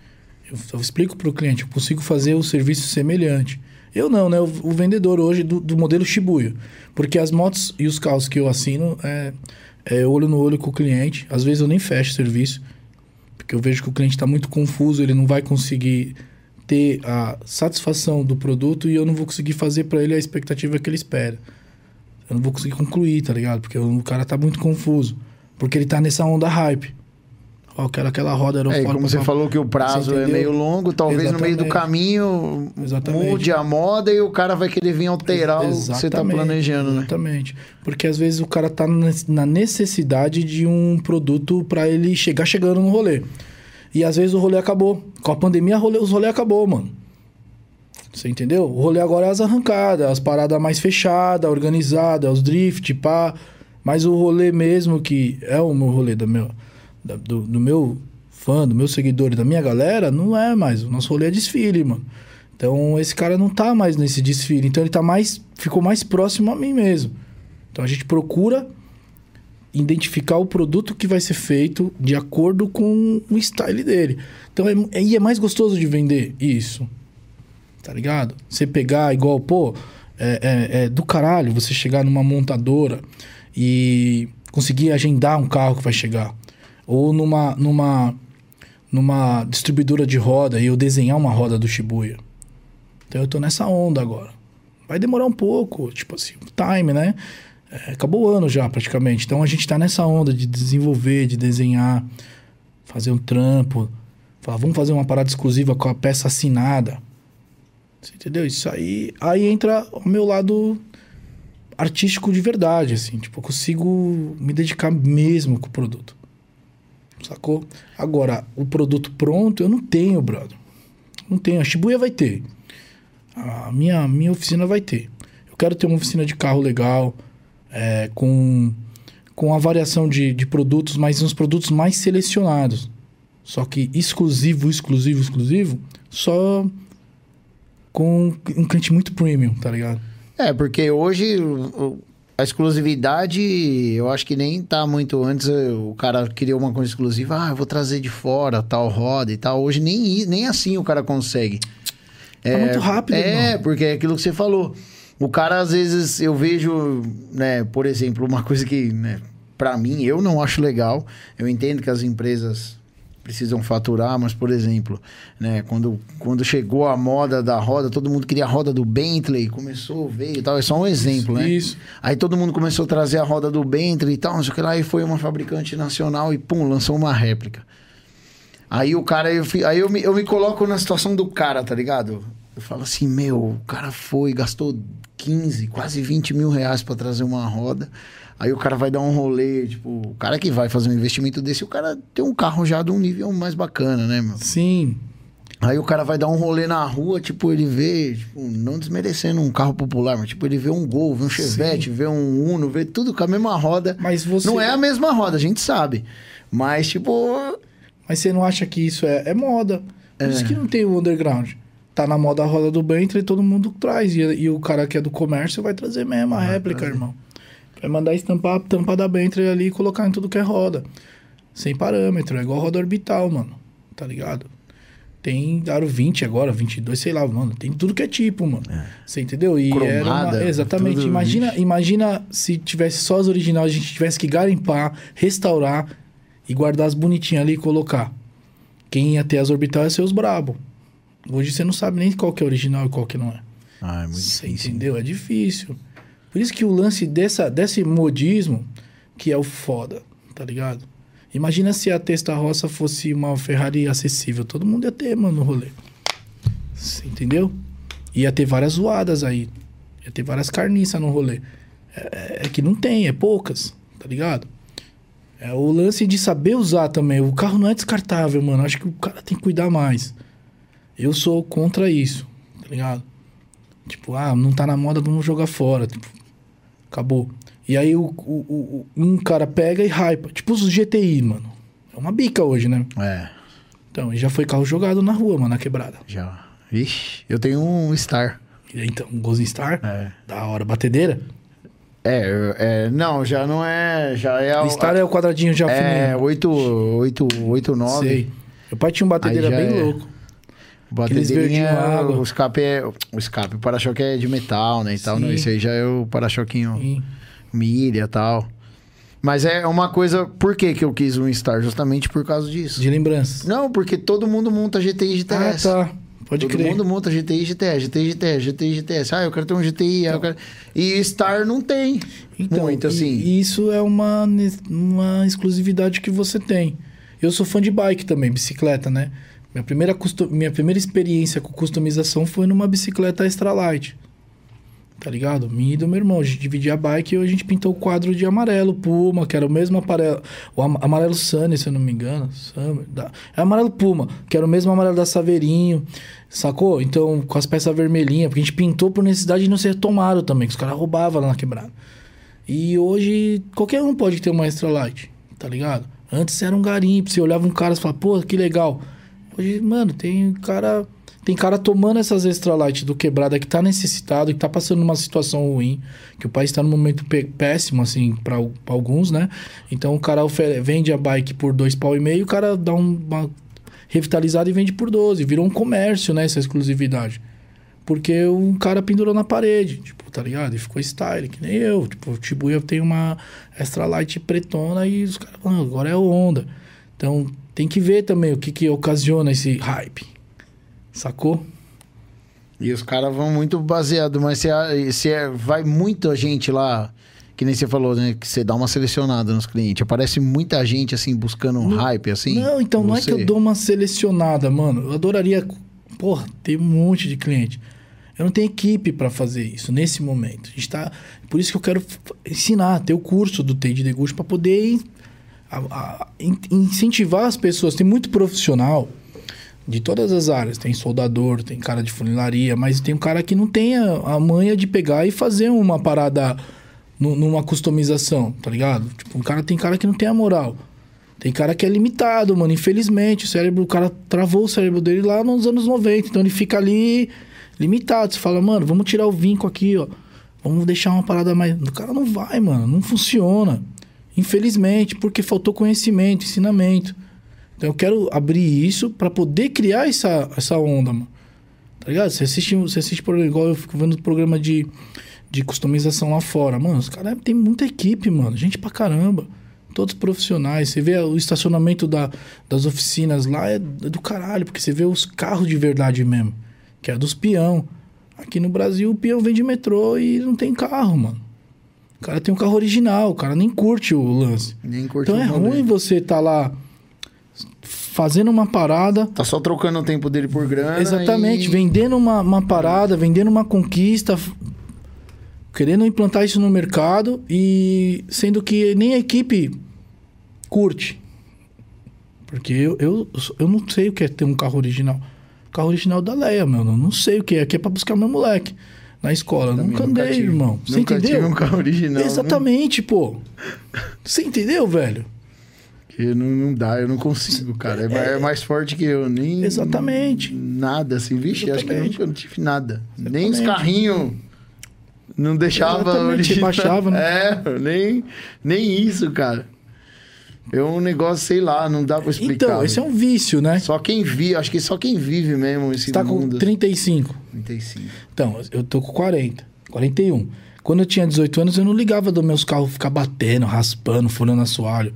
Eu, eu explico para o cliente, eu consigo fazer o serviço semelhante. Eu não, né? O, o vendedor hoje do, do modelo Shibuya. Porque as motos e os carros que eu assino é, é olho no olho com o cliente. Às vezes eu nem fecho o serviço, porque eu vejo que o cliente está muito confuso, ele não vai conseguir ter a satisfação do produto e eu não vou conseguir fazer para ele a expectativa que ele espera. Eu não vou conseguir concluir, tá ligado? Porque o cara tá muito confuso. Porque ele tá nessa onda hype. Ó, quero aquela roda é, aerofólica. como você pra- falou que o prazo é meio longo, talvez no meio do Exatamente. caminho Exatamente. mude a moda e o cara vai querer vir alterar o que você tá Exatamente, planejando, né? Exatamente. Porque às vezes o cara tá na- necessidade de um produto para ele chegar chegando no rolê. E às vezes o rolê acabou. Com a pandemia, rolê, os rolê acabou, mano. Você entendeu? O rolê agora é as arrancadas, as paradas mais fechadas, organizadas, os drift, pá. Mas o rolê mesmo, que é o meu rolê da meu, do, do meu fã, do meu seguidor e da minha galera, não é mais. O nosso rolê é desfile, mano. Então esse cara não tá mais nesse desfile. Então ele tá mais. ficou mais próximo a mim mesmo. Então a gente procura identificar o produto que vai ser feito de acordo com o style dele. Então é, é, e é mais gostoso de vender isso. Tá ligado? Você pegar igual, pô, é, é- é do caralho você chegar numa montadora e conseguir agendar um carro que vai chegar. Ou numa, numa, numa distribuidora de roda e eu desenhar uma roda do Shibuya. Então eu tô nessa onda agora. Vai demorar um pouco, tipo assim, time, né? É, acabou o ano já, praticamente. Então a gente tá nessa onda de desenvolver, de desenhar, fazer um trampo. Falar, vamos fazer uma parada exclusiva com a peça assinada. Você entendeu? Isso aí. Aí entra o meu lado artístico de verdade, assim. Tipo, eu consigo me dedicar mesmo com o produto. Sacou? Agora, o produto pronto eu não tenho, brother. Não tenho. A Shibuya vai ter. A minha, minha oficina vai ter. Eu quero ter uma oficina de carro legal, é, com, com a variação de, de produtos, mas uns produtos mais selecionados. Só que exclusivo, exclusivo, exclusivo, só com um cliente muito premium, tá ligado? É, porque hoje a exclusividade, eu acho que nem tá muito antes. O cara criou uma coisa exclusiva, ah, eu vou trazer de fora tal roda e tal. Hoje nem, nem assim o cara consegue. Tá muito rápido, É, irmão. porque é aquilo que você falou. O cara, às vezes, eu vejo, né, por exemplo, uma coisa que, né, pra mim, eu não acho legal. Eu entendo que as empresas precisam faturar, mas, por exemplo, né, quando, quando chegou a moda da roda, todo mundo queria a roda do Bentley, começou, veio e tal. É só um exemplo, né? Isso. Aí todo mundo começou a trazer a roda do Bentley e tal, não sei o que lá, e foi uma fabricante nacional e pum, lançou uma réplica. Aí o cara, eu, aí eu me, eu me coloco na situação do cara, tá ligado? Eu falo assim, meu, o cara foi, gastou 15, quase 20 mil reais pra trazer uma roda. Aí o cara vai dar um rolê, tipo, o cara que vai fazer um investimento desse, o cara tem um carro já de um nível mais bacana, né, meu? Sim. Aí o cara vai dar um rolê na rua, tipo, ele vê, tipo, não desmerecendo um carro popular, mas tipo, ele vê um Gol, vê um Chevette, vê um Uno, vê tudo com a mesma roda. Mas você. Não é a mesma roda, a gente sabe. Mas, tipo, Mas você não acha que isso é, é moda? Por isso que não tem o underground. Tá na moda a roda do Bentley, todo mundo traz. E, e o cara que é do comércio vai trazer mesmo a réplica, irmão. Vai mandar estampar a tampa da Bentley ali e colocar em tudo que é roda. Sem parâmetro. É igual roda orbital, mano. Tá ligado? Tem aro 20 agora, 22, sei lá, mano. Tem tudo que é tipo, mano. Você entendeu? E era uma- Cromada, Exatamente. Imagina, imagina se tivesse só as originais, a gente tivesse que garimpar, restaurar e guardar as bonitinhas ali e colocar. Quem ia ter as orbitais ia ser os brabo. Hoje você não sabe nem qual que é original e qual que não é. ah, é muito Você difícil. entendeu? É difícil. Por isso que o lance dessa, desse modismo que é o foda, tá ligado? Imagina se a Testa Roça fosse uma Ferrari acessível. Todo mundo ia ter, mano, no rolê. Você entendeu? Ia ter várias zoadas aí. Ia ter várias carniças no rolê. É, é que não tem, é poucas, tá ligado? É o lance de saber usar também. O carro não é descartável, mano. Acho que o cara tem que cuidar mais. Eu sou contra isso, tá ligado? Tipo, ah, não tá na moda, vamos jogar fora. Tipo, acabou. E aí o, o, o- um cara pega e hypa. Tipo os GTI, mano. É uma bica hoje, né? É, Então, e já foi carro jogado na rua, mano, na quebrada. já. Vixe, eu tenho um Star. Então, um Golden Star, É. da hora, batedeira. É, é, não, já não é, já é... O Star é o quadradinho já É, fininho. 8, 8, 8, 9. Sei. Meu pai tinha um batedeira bem é. louco. Aqueles verdinho água. o escape é... O escape, o para-choque é de metal, né, e tal. Não, esse aí já é o para-choquinho milha e tal. Mas é uma coisa... Por que que eu quis um Star? Justamente por causa disso. de lembrança. Não, porque todo mundo monta GTI e GTS. Ah, tá. Pode Todo crer. mundo monta GTI GTS, GTI GTS, GTI GTS. Ah, eu quero ter um GTI. ah, eu quero... E Star não tem. Então, muito, assim. E isso é uma, uma exclusividade que você tem. Eu sou fã de bike também, bicicleta, né? Minha primeira, minha primeira experiência com customização foi numa bicicleta Extra Light. Tá ligado? Minha e do meu irmão. A gente dividia a bike e a gente pintou o quadro de amarelo Puma, que era o mesmo amarelo. O am- amarelo Sunny, se eu não me engano. Summer, da- é amarelo Puma, que era o mesmo amarelo da Saveirinho. Sacou? Então, com as peças vermelhinhas, porque a gente pintou por necessidade de não ser tomado também, que os caras roubavam lá na quebrada. E hoje qualquer um pode ter uma extra light, tá ligado? Antes era um garimpo, você olhava um cara e falava, pô, que legal. Hoje, mano, tem cara, tem cara tomando essas extra light do quebrada que tá necessitado, que tá passando numa situação ruim, que o país tá num momento pé- péssimo assim para alguns, né? Então o cara vende a bike por dois pau e meio, o cara dá um- uma revitalizada e vende por 12, virou um comércio, né, essa exclusividade. Porque um cara pendurou na parede, tipo, tá ligado? E ficou style, que nem eu. Tipo, o Shibuya tem uma extra light pretona e os caras agora é o Honda. Então, tem que ver também o que que ocasiona esse hype. Sacou? E os caras vão muito baseado, mas se, se é- vai muita gente lá, que nem você falou, né? Que você dá uma selecionada nos clientes. Aparece muita gente assim buscando um hype, assim. não, então não é que Você- eu dou uma selecionada, mano. Eu adoraria, porra, ter um monte de cliente. Eu não tenho equipe pra fazer isso nesse momento. A gente tá, por isso que eu quero ensinar, ter o curso do Tade Degusto pra poder a- a- in- incentivar as pessoas. Tem muito profissional de todas as áreas. Tem soldador, tem cara de funilaria, mas tem um cara que não tem a, a manha de pegar e fazer uma parada nu- numa customização, tá ligado? Tipo, um cara tem cara que não tem a moral. Tem cara que é limitado, mano. Infelizmente, o cérebro, o cara travou o cérebro dele lá nos anos 90. Então ele fica ali limitado. Você fala, mano, vamos tirar o vinco aqui, ó. Vamos deixar uma parada mais. O cara não vai, mano. Não funciona. Infelizmente, porque faltou conhecimento, ensinamento. Então eu quero abrir isso para poder criar essa, essa onda, mano. Tá ligado? Você assiste, você assiste por igual eu fico vendo programa de, de customização lá fora. Mano, os caras tem muita equipe, mano. Gente pra caramba. Todos profissionais. Você vê o estacionamento da, das oficinas lá é do caralho, porque você vê os carros de verdade mesmo. Que é dos peão. Aqui no Brasil, o peão vem de metrô e não tem carro, mano. O cara tem um carro original, o cara nem curte o lance. Nem curte Então é rolê. ruim você tá lá fazendo uma parada. Tá só trocando o tempo dele por grana. Exatamente, e... vendendo uma, uma parada, vendendo uma conquista, querendo implantar isso no mercado e sendo que nem a equipe curte. Porque eu, eu, eu não sei o que é ter um carro original. Carro original da Leia, meu. Eu não sei o que é. Aqui é pra buscar meu moleque na escola. Também nunca andei, tive. irmão. Você Nunca entendeu? tive um carro original. Exatamente, pô. Você entendeu, velho? Que não, não dá, eu não consigo, cara. É, mais- é mais forte que eu. Nem, Exatamente. Nada, assim. Vixe, acho que eu Exatamente. não tive nada. Nem os Exatamente. carrinhos. Não deixava Exatamente, original. baixava, né? É, nem, nem isso, cara. É um negócio, sei lá, não dá pra explicar. Então, esse é um vício, né? Só quem vive, acho que só quem vive mesmo esse Você tá com mundo. 35. 35. Então, eu tô com 40, 41. Quando eu tinha 18 anos, eu não ligava dos meus carros ficar batendo, raspando, furando assoalho.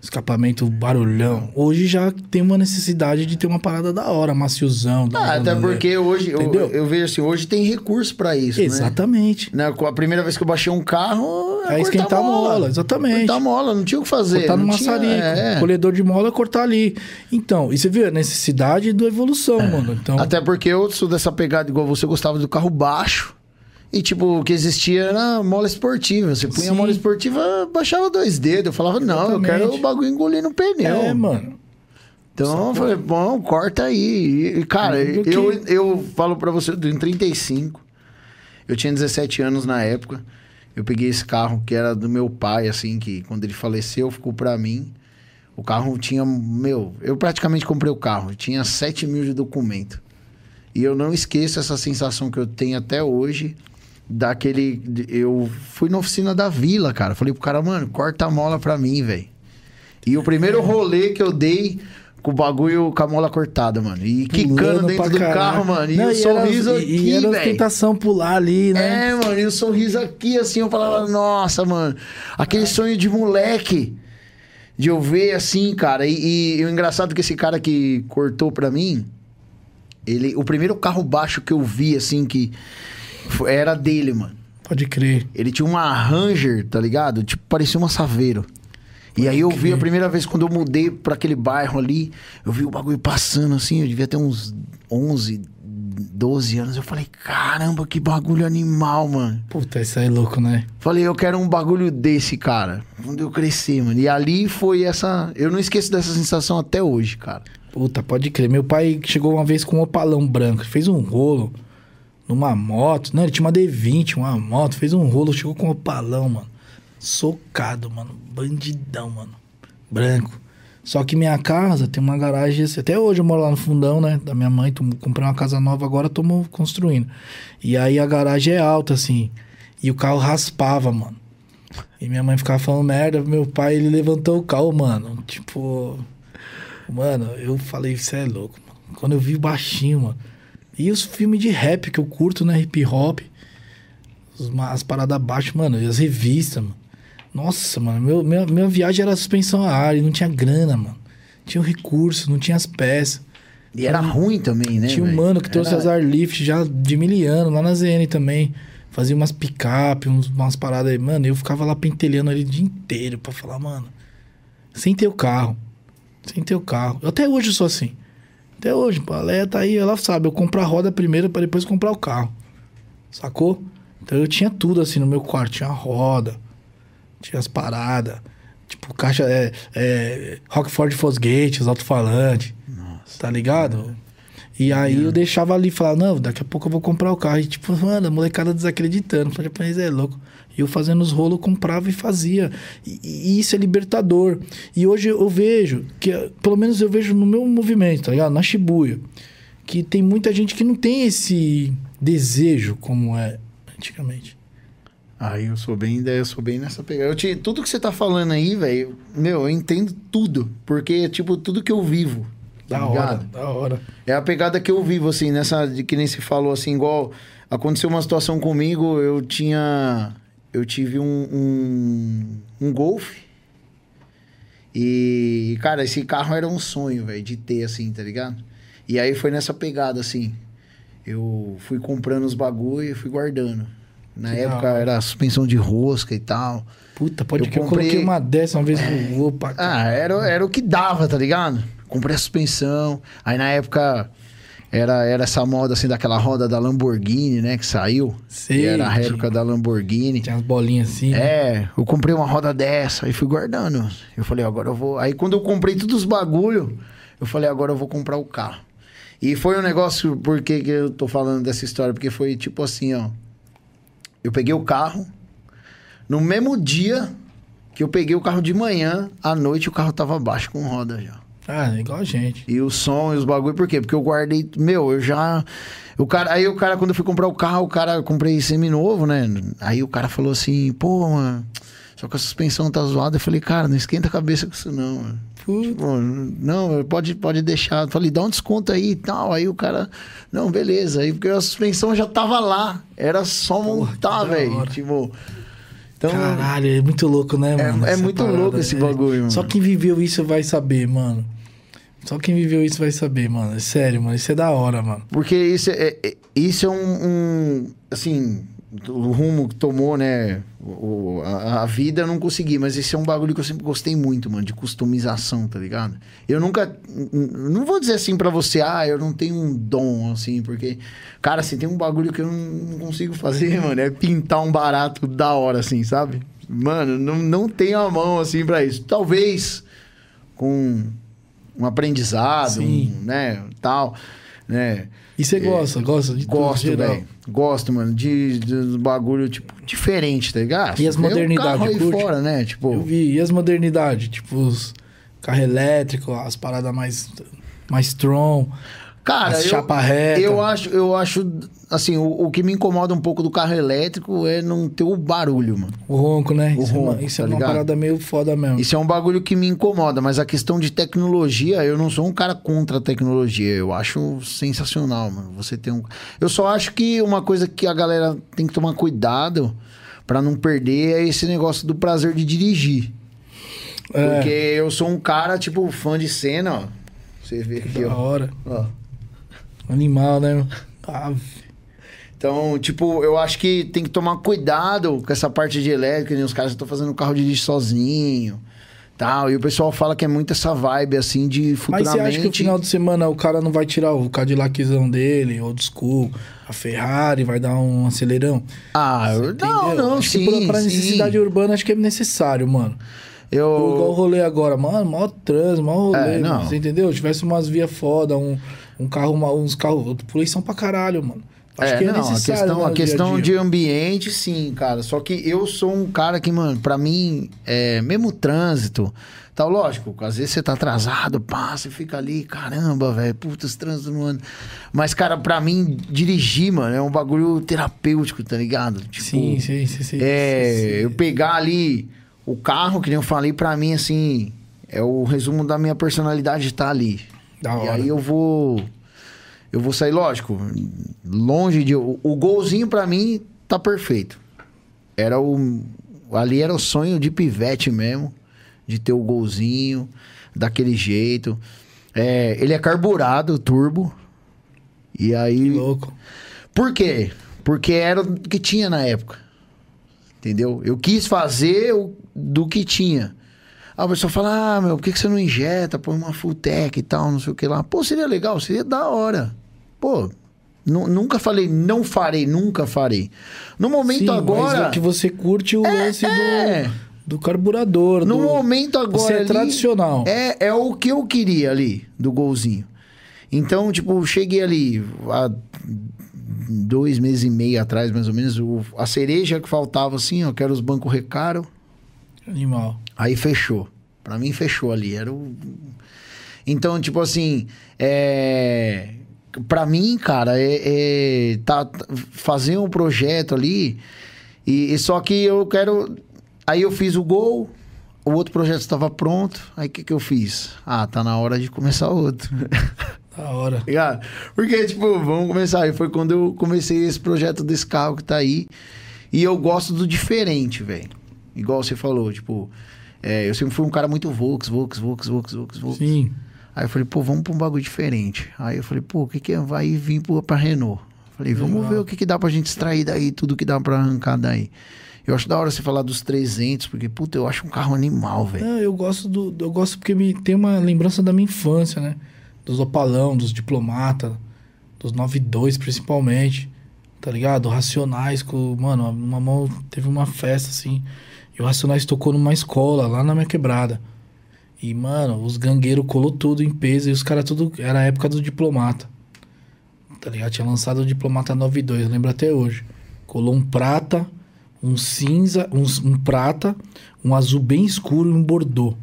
Escapamento barulhão. Hoje já tem uma necessidade de ter uma parada da hora, maciozão. da Ah, hora, até né? porque hoje, eu, eu vejo assim, hoje tem recurso pra isso, né? Exatamente. Né, A primeira vez que eu baixei um carro, É esquentar a mola, exatamente. Cortar a mola, não tinha o que fazer. Cortar no tinha- maçarico. é. Colhedor de mola, cortar ali. Então, e você viu a necessidade da evolução, mano. Então, Até porque eu sou dessa pegada igual você, gostava do carro baixo. E, tipo, o que existia era mola esportiva. Você punha a Sim. mola esportiva, baixava dois dedos. Eu falava, não, eu quero Exatamente. o bagulho engolir no pneu. é, mano. Então eu falei, bom, corta aí. E, cara, que- eu, eu falo pra você, eu tenho 35. Eu tinha 17 anos na época. Eu peguei esse carro que era do meu pai, assim, que quando ele faleceu, ficou pra mim. O carro tinha, meu, eu praticamente comprei o carro. Tinha 7 mil de documento. E eu não esqueço essa sensação que eu tenho até hoje daquele. Eu fui na oficina da vila, cara. Falei pro cara, mano, corta a mola pra mim, velho. E o primeiro rolê que eu dei com o bagulho com a mola cortada, mano. E quicando Pulando dentro pra do caralho. carro, mano. E Não, o sorriso era, aqui, E, e era velho. ostentação pular ali, né? É, mano, e o sorriso aqui, assim, eu falava, nossa, mano, aquele sonho de moleque. De eu ver assim, cara. E, e o engraçado é que esse cara que cortou pra mim, ele. O primeiro carro baixo que eu vi, assim, que era dele, mano. Pode crer. Ele tinha uma Ranger, tá ligado? Tipo, parecia uma Saveiro. E aí eu vi a primeira vez quando eu mudei pra aquele bairro ali, eu vi o bagulho passando assim, eu devia ter uns 11, 12 anos. Eu falei, caramba, que bagulho animal, mano. Puta, isso aí é louco, né? Falei, eu quero um bagulho desse, cara. Quando eu crescer, mano. E ali foi essa. Eu não esqueço dessa sensação até hoje, cara. Puta, pode crer. Meu pai chegou uma vez com um opalão branco, fez um rolo numa moto. Não, ele tinha uma D20, uma moto, fez um rolo, chegou com um opalão, mano. Socado, mano. Bandidão, mano. Branco. Só que minha casa tem uma garagem assim. Até hoje eu moro lá no fundão, né? Da minha mãe. Tô, comprei uma casa nova agora, tô construindo. E aí a garagem é alta, assim. E o carro raspava, mano. E minha mãe ficava falando merda. Meu pai, ele levantou o carro, mano. Tipo. Mano, eu falei, isso é louco, mano. Quando eu vi baixinho, mano. E os filmes de rap que eu curto, né? Hip hop. As paradas baixo, mano. E as revistas, mano. Nossa, mano. Meu, minha, minha viagem era suspensão a ar e não tinha grana, mano. Tinha o recurso, não tinha as peças. E era ruim também, né? tinha um velho? mano que trouxe Era- as Airlift já de miliano, lá na ZN também. Fazia umas picape, umas paradas aí. Mano, eu ficava lá pentelhando ali o dia inteiro pra falar, mano. Sem ter o carro. Sem ter o carro. Eu, até hoje eu sou assim. Até hoje, pô, a Leia tá aí, ela sabe. Eu compro a roda primeiro pra depois comprar o carro. Sacou? Então eu tinha tudo assim no meu quarto. Tinha a roda, tinha as paradas. Tipo, caixa. É, é, Rockford Fosgate, os alto-falantes. Nossa. Tá ligado? E aí eu deixava ali, falava, não, daqui a pouco eu vou comprar o carro. E tipo, mano, a molecada desacreditando. Falei, japonês é louco. E eu fazendo os rolos, comprava e fazia. E, e isso é libertador. E hoje eu vejo, que pelo menos eu vejo no meu movimento, tá ligado? Na Shibuya. Que tem muita gente que não tem esse desejo como é antigamente. Aí eu sou bem, eu sou bem nessa pegada. Te, tudo que você tá falando aí, velho, meu, eu entendo tudo. Porque, tipo, tudo que eu vivo. Da tá hora, ligado? da hora. É a pegada que eu vivo, assim, nessa. De que nem se falou, assim, igual. Aconteceu uma situação comigo, eu tinha. Eu tive um. Um, um Golf. E, cara, esse carro era um sonho, velho, de ter, assim, tá ligado? E aí foi nessa pegada, assim. Eu fui comprando os bagulho e fui guardando. Na Que época hora. era suspensão de rosca e tal. Puta, pode Eu que eu comprei- coloquei uma dessa uma vez no voo pra cá. Ah, era, era o que dava, tá ligado? Comprei a suspensão. Aí na época era, era essa moda assim daquela roda da Lamborghini, né? Que saiu. Sei, E era a réplica da Lamborghini. Tinha umas bolinhas assim. né? É, eu comprei uma roda dessa e fui guardando. Eu falei, agora eu vou. Aí quando eu comprei todos os bagulho, eu falei, agora eu vou comprar o carro. E foi um negócio, por que que eu tô falando dessa história? Porque foi tipo assim, ó. Eu peguei o carro. No mesmo dia que eu peguei o carro de manhã, à noite o carro tava baixo com roda já. Ah, é igual a gente. E o som e os bagulho, por quê? Porque eu guardei. Meu, eu já. O cara, aí o cara, quando eu fui comprar o carro, o cara, eu comprei semi-novo, né? Aí o cara falou assim, pô, mano, só que a suspensão tá zoada. Eu falei, cara, não esquenta a cabeça com isso, não, mano. Pô, não, pode, pode deixar. Eu Falei, dá um desconto aí e tal. Aí o cara, não, beleza. Aí porque a suspensão já tava lá. Era só montar, velho. Tipo. Então, Caralho, é muito louco, né, É- mano? é essa muito louco esse bagulho, mano. Só quem viveu isso vai saber, mano. Só quem viveu isso vai saber, mano. É sério, mano. Isso é da hora, mano. Porque isso é, é- isso é um, um, Assim, o rumo que tomou, né? o- a, a vida eu não consegui, mas esse é um bagulho que eu sempre gostei muito, mano, de customização, tá ligado? Eu nunca. Não vou dizer assim pra você, ah, eu não tenho um dom, assim, porque. Cara, assim, tem um bagulho que eu não, não consigo fazer, mano. É pintar um barato da hora, assim, sabe? Mano, não, não tenho a mão, assim, pra isso. Talvez com um aprendizado, Sim. um, né? Tal, né? E você gosta, gosta de tudo, Gosto, velho. Gosto, mano, de, de bagulho, tipo, diferente, tá ligado? E as um modernidades, curte? fora, né? Eu Tipo, vi. E as modernidades? Tipo, os carro elétrico, as paradas mais, mais strong, cara, as eu, chapa reta. eu acho, eu acho, assim, o, o que me incomoda um pouco do carro elétrico é não ter o barulho, mano. O ronco, né? O isso é, ronco, uma, isso é tá uma ligado? parada meio foda mesmo. Isso é um bagulho que me incomoda, mas a questão de tecnologia, eu não sou um cara contra a tecnologia. Eu acho sensacional, mano. Você tem um. Eu só acho que uma coisa que a galera tem que tomar cuidado pra não perder é esse negócio do prazer de dirigir. É. Porque eu sou um cara, tipo, fã de cena, ó. Você vê aqui, Da ó. hora. Ó. Animal, né? Ah, Então, tipo, eu acho que tem que tomar cuidado com essa parte de elétrica, né? Os caras estão fazendo o carro dirigir sozinho, tal. E o pessoal fala que é muito essa vibe, assim, de Mas futuramente... você acha que no final de semana o cara não vai tirar o Cadillaczão dele, old school, a Ferrari, vai dar um acelerão? Ah, eu- não, Entendeu? não, acho que sim, pra, pra sim. necessidade urbana, acho que é necessário, mano. Igual o Eu... rolê agora, mano, maior trânsito, maior rolê, É, não. você entendeu? Tivesse umas vias foda, um, um carro, uma- uns carros, poluição pra caralho, mano. Acho é, que é não, a questão, né, a no dia questão dia. de ambiente, sim, cara. Só que eu sou um cara que, mano, pra mim, é, mesmo trânsito, tal, lógico, às vezes você tá atrasado, pá, você fica ali, caramba, velho, puta, esse trânsito não anda. Mas, cara, pra mim, dirigir, mano, é um bagulho terapêutico, tá ligado? Tipo, Sim, sim, sim, sim. É, sim, sim. eu pegar ali o carro, que nem eu falei, pra mim, assim, é o resumo da minha personalidade estar ali. Da E hora. aí eu vou. Eu vou sair, lógico, longe de. O, o golzinho pra mim tá perfeito. Era o. Ali era o sonho de pivete mesmo. De ter o golzinho, daquele jeito. É, ele é carburado, turbo. E aí. Que louco. Por quê? Porque era o que tinha na época. Entendeu? Eu quis fazer o, do que tinha. Aí o pessoal fala, ah, meu, por que, que você não injeta? Põe uma full tech e tal, não sei o que lá. Pô, seria legal, seria da hora. Pô, nu- nunca falei, não farei, nunca farei. No momento Sim, agora. Mas é que você curte o lance é. do, do carburador. No do... momento agora. Você é ali, tradicional. É, é o que eu queria ali, do golzinho. Então, tipo, cheguei ali há dois meses e meio atrás, mais ou menos. o- a cereja que faltava, assim, ó, que era os bancos recaro. Animal. Aí fechou. Pra mim, fechou ali. Era o. Então, tipo assim. É... Pra mim, cara, é, é tá, tá- fazer um projeto ali. E, e só que eu quero. Aí eu fiz o gol, o outro projeto estava pronto. Aí o que, que eu fiz? Ah, tá na hora de começar outro. Da hora. Ligado? Porque, tipo, vamos começar. E foi quando eu comecei esse projeto desse carro que tá aí. E eu gosto do diferente, velho. Igual você falou, tipo, é, eu sempre fui um cara muito Vox, Vox, Vox, Vox, Vox, Vox. Sim. Aí eu falei, pô, vamos pra um bagulho diferente. Aí eu falei, pô, o que que é? vai vir pro- pra Renault? Falei, vamos Legal. ver o que que dá pra gente extrair daí, tudo que dá pra arrancar daí. Eu acho da hora você falar dos 300, porque, puta, eu acho um carro animal, velho. Eu gosto do. Eu gosto porque me tem uma lembrança da minha infância, né? Dos Opalão, dos Diplomata, dos 92 principalmente. Tá ligado? Racionais com. Mano, uma mão teve uma festa assim. E o Racionais tocou numa escola lá na minha quebrada. E, mano, os gangueiros colou tudo em peso. E os caras tudo. Era a época do Diplomata. Tá ligado? Tinha lançado o Diplomata 92, eu lembro até hoje. Colou um prata, um cinza, um, um prata, um azul bem escuro e um bordô.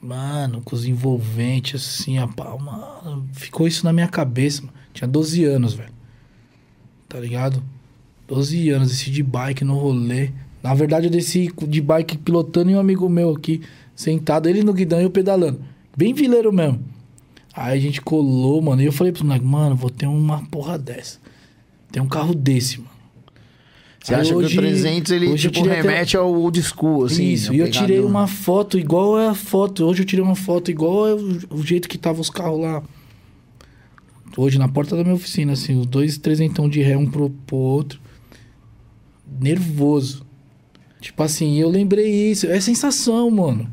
Mano, com os envolventes assim, a pau, mano. Ficou isso na minha cabeça, mano. Tinha 12 anos, velho. Tá ligado? 12 anos, desci de bike no rolê. Na verdade, eu desci de bike pilotando e um amigo meu aqui, sentado, ele no guidão e eu pedalando. Bem vileiro mesmo. Aí a gente colou, mano. E eu falei pro moleque, mano, vou ter uma porra dessa. Tem um carro desse, mano. Você Aí acha hoje- que o 300, ele, tipo, tirei até- remete ao old school, assim? Isso, a e eu tirei uma foto igual é a foto. Hoje eu tirei uma foto igual é o, o jeito que tava os carros lá. Hoje na porta da minha oficina, assim, os dois trezentão de ré um pro, pro outro. Nervoso. Tipo assim, eu lembrei isso. É sensação, mano.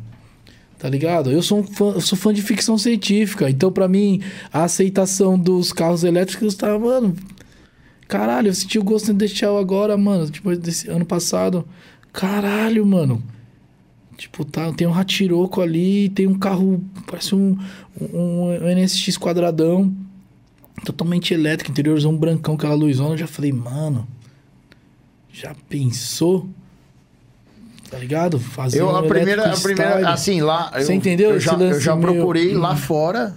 Tá ligado? Eu sou, um fã, eu sou fã de ficção científica. Então, pra mim, a aceitação dos carros elétricos tá, mano. Caralho, eu senti o in the Shell agora, mano. Tipo, desse ano passado. Caralho, mano. Tipo, tá, tem um Hatiroco ali, tem um carro, parece um, um, um NSX quadradão, totalmente elétrico, interiorzão brancão, aquela luzona. Eu já falei, mano, já pensou? Tá ligado? Fazer Eu, um a primeira, a primeira, style. assim, lá. Eu, Você entendeu Eu esse já, eu já Uhum. procurei lá fora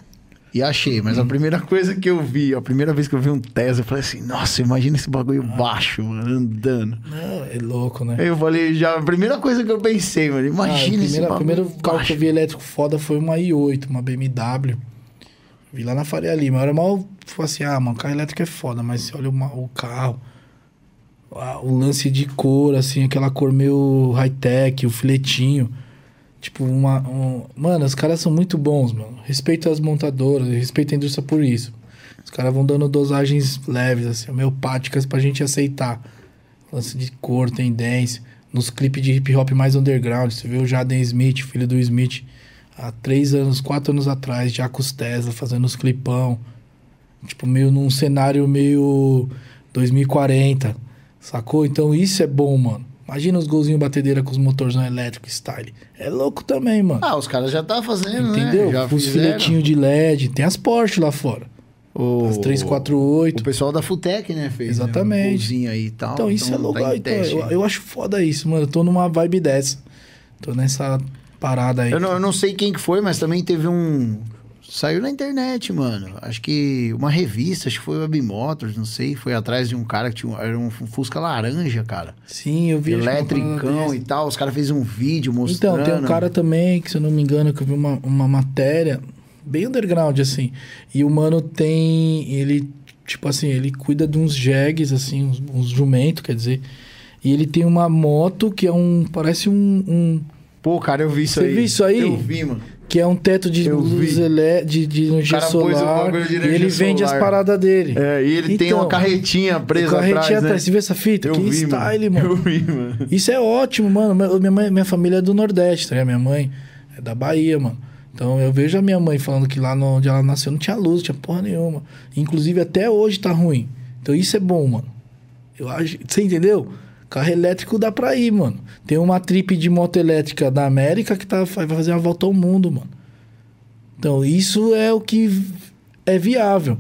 e achei, mas a primeira coisa que eu vi, a primeira vez que eu vi um Tesla, eu falei assim: nossa, imagina esse bagulho Ah. baixo, mano, andando. Não, é louco, né? Aí eu falei, já, a primeira coisa que eu pensei, mano, Ah, o imagina esse primeiro, bagulho. primeiro carro que eu vi elétrico foda foi uma i8, uma BMW. Vi lá na Faria Lima. Eu era mal, tipo assim, ah, mano, carro elétrico é foda, mas você olha o, o carro, ah, o lance de cor, assim, aquela cor meio high-tech, o filetinho. Tipo, uma. um- Mano, os caras são muito bons, mano. Respeito as montadoras, respeito a indústria por isso. Os caras vão dando dosagens leves, assim, homeopáticas pra gente aceitar. Lance de cor, tendência. Nos clipes de hip hop mais underground, você vê o Jaden Smith, filho do Smith, há três anos, quatro anos atrás, já com os Tesla, fazendo os clipão. Tipo, meio num cenário meio 2040, sacou? Então isso é bom, mano. Imagina os golzinhos batedeira com os motorzão elétrico style. É louco também, mano. Ah, os caras já tá fazendo, Entendeu? né? Já os filetinhos de LED. Tem as Porsche lá fora. O, As O 348. pessoal da Futec, né, fez. Exatamente. Né, um aí e tal. Então, isso é louco. tá em então, teste. eu, eu acho foda isso, mano. Eu tô numa vibe dessa. Tô nessa parada aí. Eu não, eu não sei quem que foi, mas também teve um. Saiu na internet, mano. Acho que uma revista, acho que foi Web Motors, não sei. Foi atrás de um cara que tinha um, era um Fusca laranja, cara. Sim, eu vi. Eletricão e tal. Os caras fez um vídeo mostrando. Então, tem um cara também, que se eu não me engano, que eu vi uma, uma matéria bem underground, assim. E o mano tem. Ele, tipo assim, ele cuida de uns jegues, assim, uns, uns jumentos, quer dizer. E ele tem uma moto que é um. Parece um. um- Pô, cara, eu vi isso Você aí. viu isso aí? Eu vi, mano. Que é um teto de Eu luz elé- de, de energia solar. e ele vende as solar. paradas dele. É, e ele tem Então, uma carretinha presa Carretinha atrás, né? atrás. Você viu essa fita? Eu que vi, style, mano. Eu vi, mano. Isso é ótimo, mano. Minha- mãe- minha família é do Nordeste, tá ligado? Minha mãe é da Bahia, mano. Então eu vejo a minha mãe falando que lá no- onde ela nasceu não tinha luz, não tinha porra nenhuma. Inclusive até hoje tá ruim. Então isso é bom, mano. Eu acho. Você entendeu? Carro elétrico dá pra ir, mano. Tem uma trip de moto elétrica da América que tá, vai fazer uma volta ao mundo, mano. Então isso é o que é viável.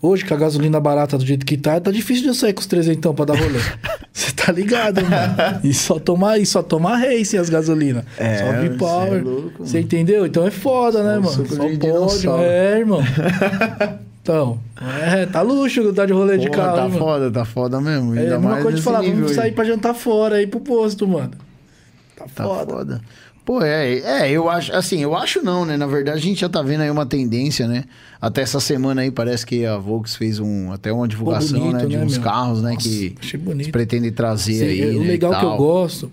Hoje, com a gasolina barata do jeito que tá, tá difícil de eu sair com os trezentão pra dar rolê. Você tá ligado, mano? E só tomar, e só tomar race as gasolinas. É, só é V-Power. louco, Você mano. entendeu? Então é foda, né, mano? Só de pode. É, irmão. Então, é, tá luxo tá de rolê de carro. tá mano? foda, tá foda mesmo. É Ainda a mesma mais coisa de falar, vamos aí. sair pra jantar fora aí pro posto, mano. Tá, Tá foda. foda. Pô, é, é, eu acho, assim, eu acho não, né? Na verdade, a gente já tá vendo aí uma tendência, né? Até essa semana aí, parece que a Volks fez um, até uma divulgação, bonito, né? De né, uns meu? carros, né? Nossa, que achei eles bonito. pretendem trazer Sim, aí, o né, legal que eu gosto,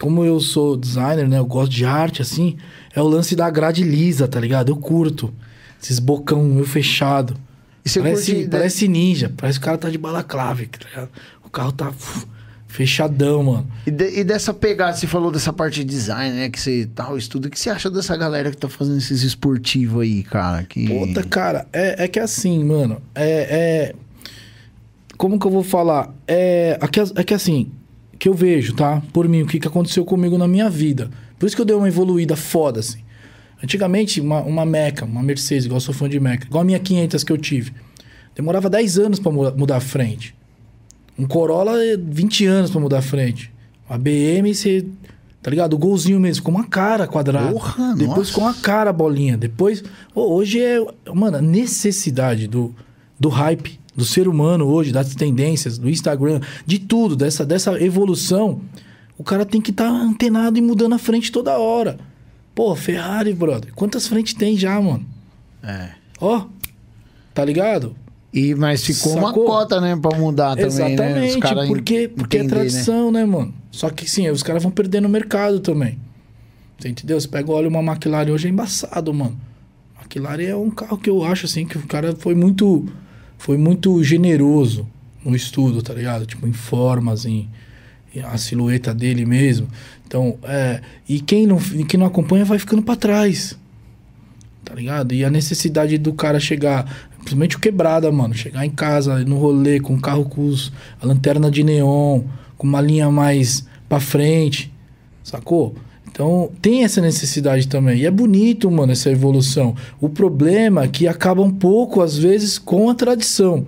como eu sou designer, né? Eu gosto de arte, assim, é o lance da grade lisa, tá ligado? Eu curto. Esses bocão meio fechado. E Parece, curte... parece ninja, parece que o cara tá de balaclave, tá ligado? O carro tá fechadão, mano. E, de- e dessa pegada, você falou dessa parte de design, né? Que você tal, estuda. O que você acha dessa galera que tá fazendo esses esportivos aí, cara? Que... Puta, cara, é, é que assim, mano, é, é- Como que eu vou falar? É, é, que, é que assim, que eu vejo, tá? Por mim, o que, que aconteceu comigo na minha vida. Por isso que eu dei uma evoluída foda, assim. Antigamente, uma, uma Meca, uma Mercedes, igual eu sou fã de Meca, igual a minha 500 que eu tive, demorava 10 anos pra mu- mudar a frente. Um Corolla, é 20 anos pra mudar a frente. Uma BM, você. Tá ligado? O golzinho mesmo, com uma cara quadrada. Porra, Depois nossa. com a cara bolinha. Depois. Ô, hoje é. Mano, a necessidade do, do hype do ser humano hoje, das tendências, do Instagram, de tudo, dessa, dessa evolução. O cara tem que estar antenado e mudando a frente toda hora. Pô, Ferrari, brother. Quantas frentes tem já, mano? É. Ó. Tá ligado? E, mas ficou Sacou? uma cota, né? Pra mudar também, né? Exatamente, porque, porque é entender, né? tradição, né? mano? Só que sim, os caras vão perdendo o mercado também. Você entendeu? Você pega, olha uma McLaren hoje é embaçado, mano. McLaren é um carro que eu acho assim que o cara foi muito foi muito generoso no estudo, tá ligado? Tipo em formas, em, em a silhueta dele mesmo. Então, é, e quem não quem não acompanha vai ficando pra trás. Tá ligado? E a necessidade do cara chegar, principalmente o quebrada, mano, chegar em casa no rolê com o carro com os, a lanterna de neon, com uma linha mais pra frente, sacou? Então tem essa necessidade também. E é bonito, mano, essa evolução. O problema é que acaba um pouco, às vezes, com a tradição.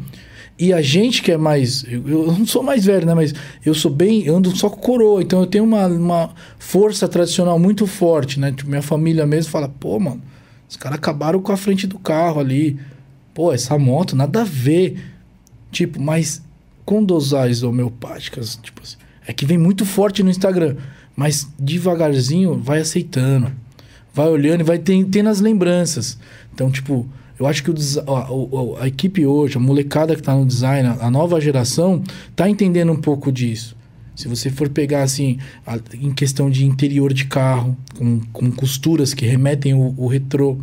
E a gente que é mais. Eu, não sou mais velho, né? Mas eu sou bem. Eu ando só com coroa. Então eu tenho uma, uma força tradicional muito forte, né? Tipo, minha família mesmo fala, pô, mano, os caras acabaram com a frente do carro ali. Pô, essa moto, nada a ver. Tipo, mas com dosagens homeopáticas, tipo assim. É que vem muito forte no Instagram. Mas devagarzinho vai aceitando. Vai olhando e vai tendo as lembranças. Então, tipo, eu acho que o a, o- a equipe hoje, a molecada que tá no design, a nova geração, tá entendendo um pouco disso. Se você for pegar, assim, a- em questão de interior de carro, com, com costuras que remetem o, o retrô,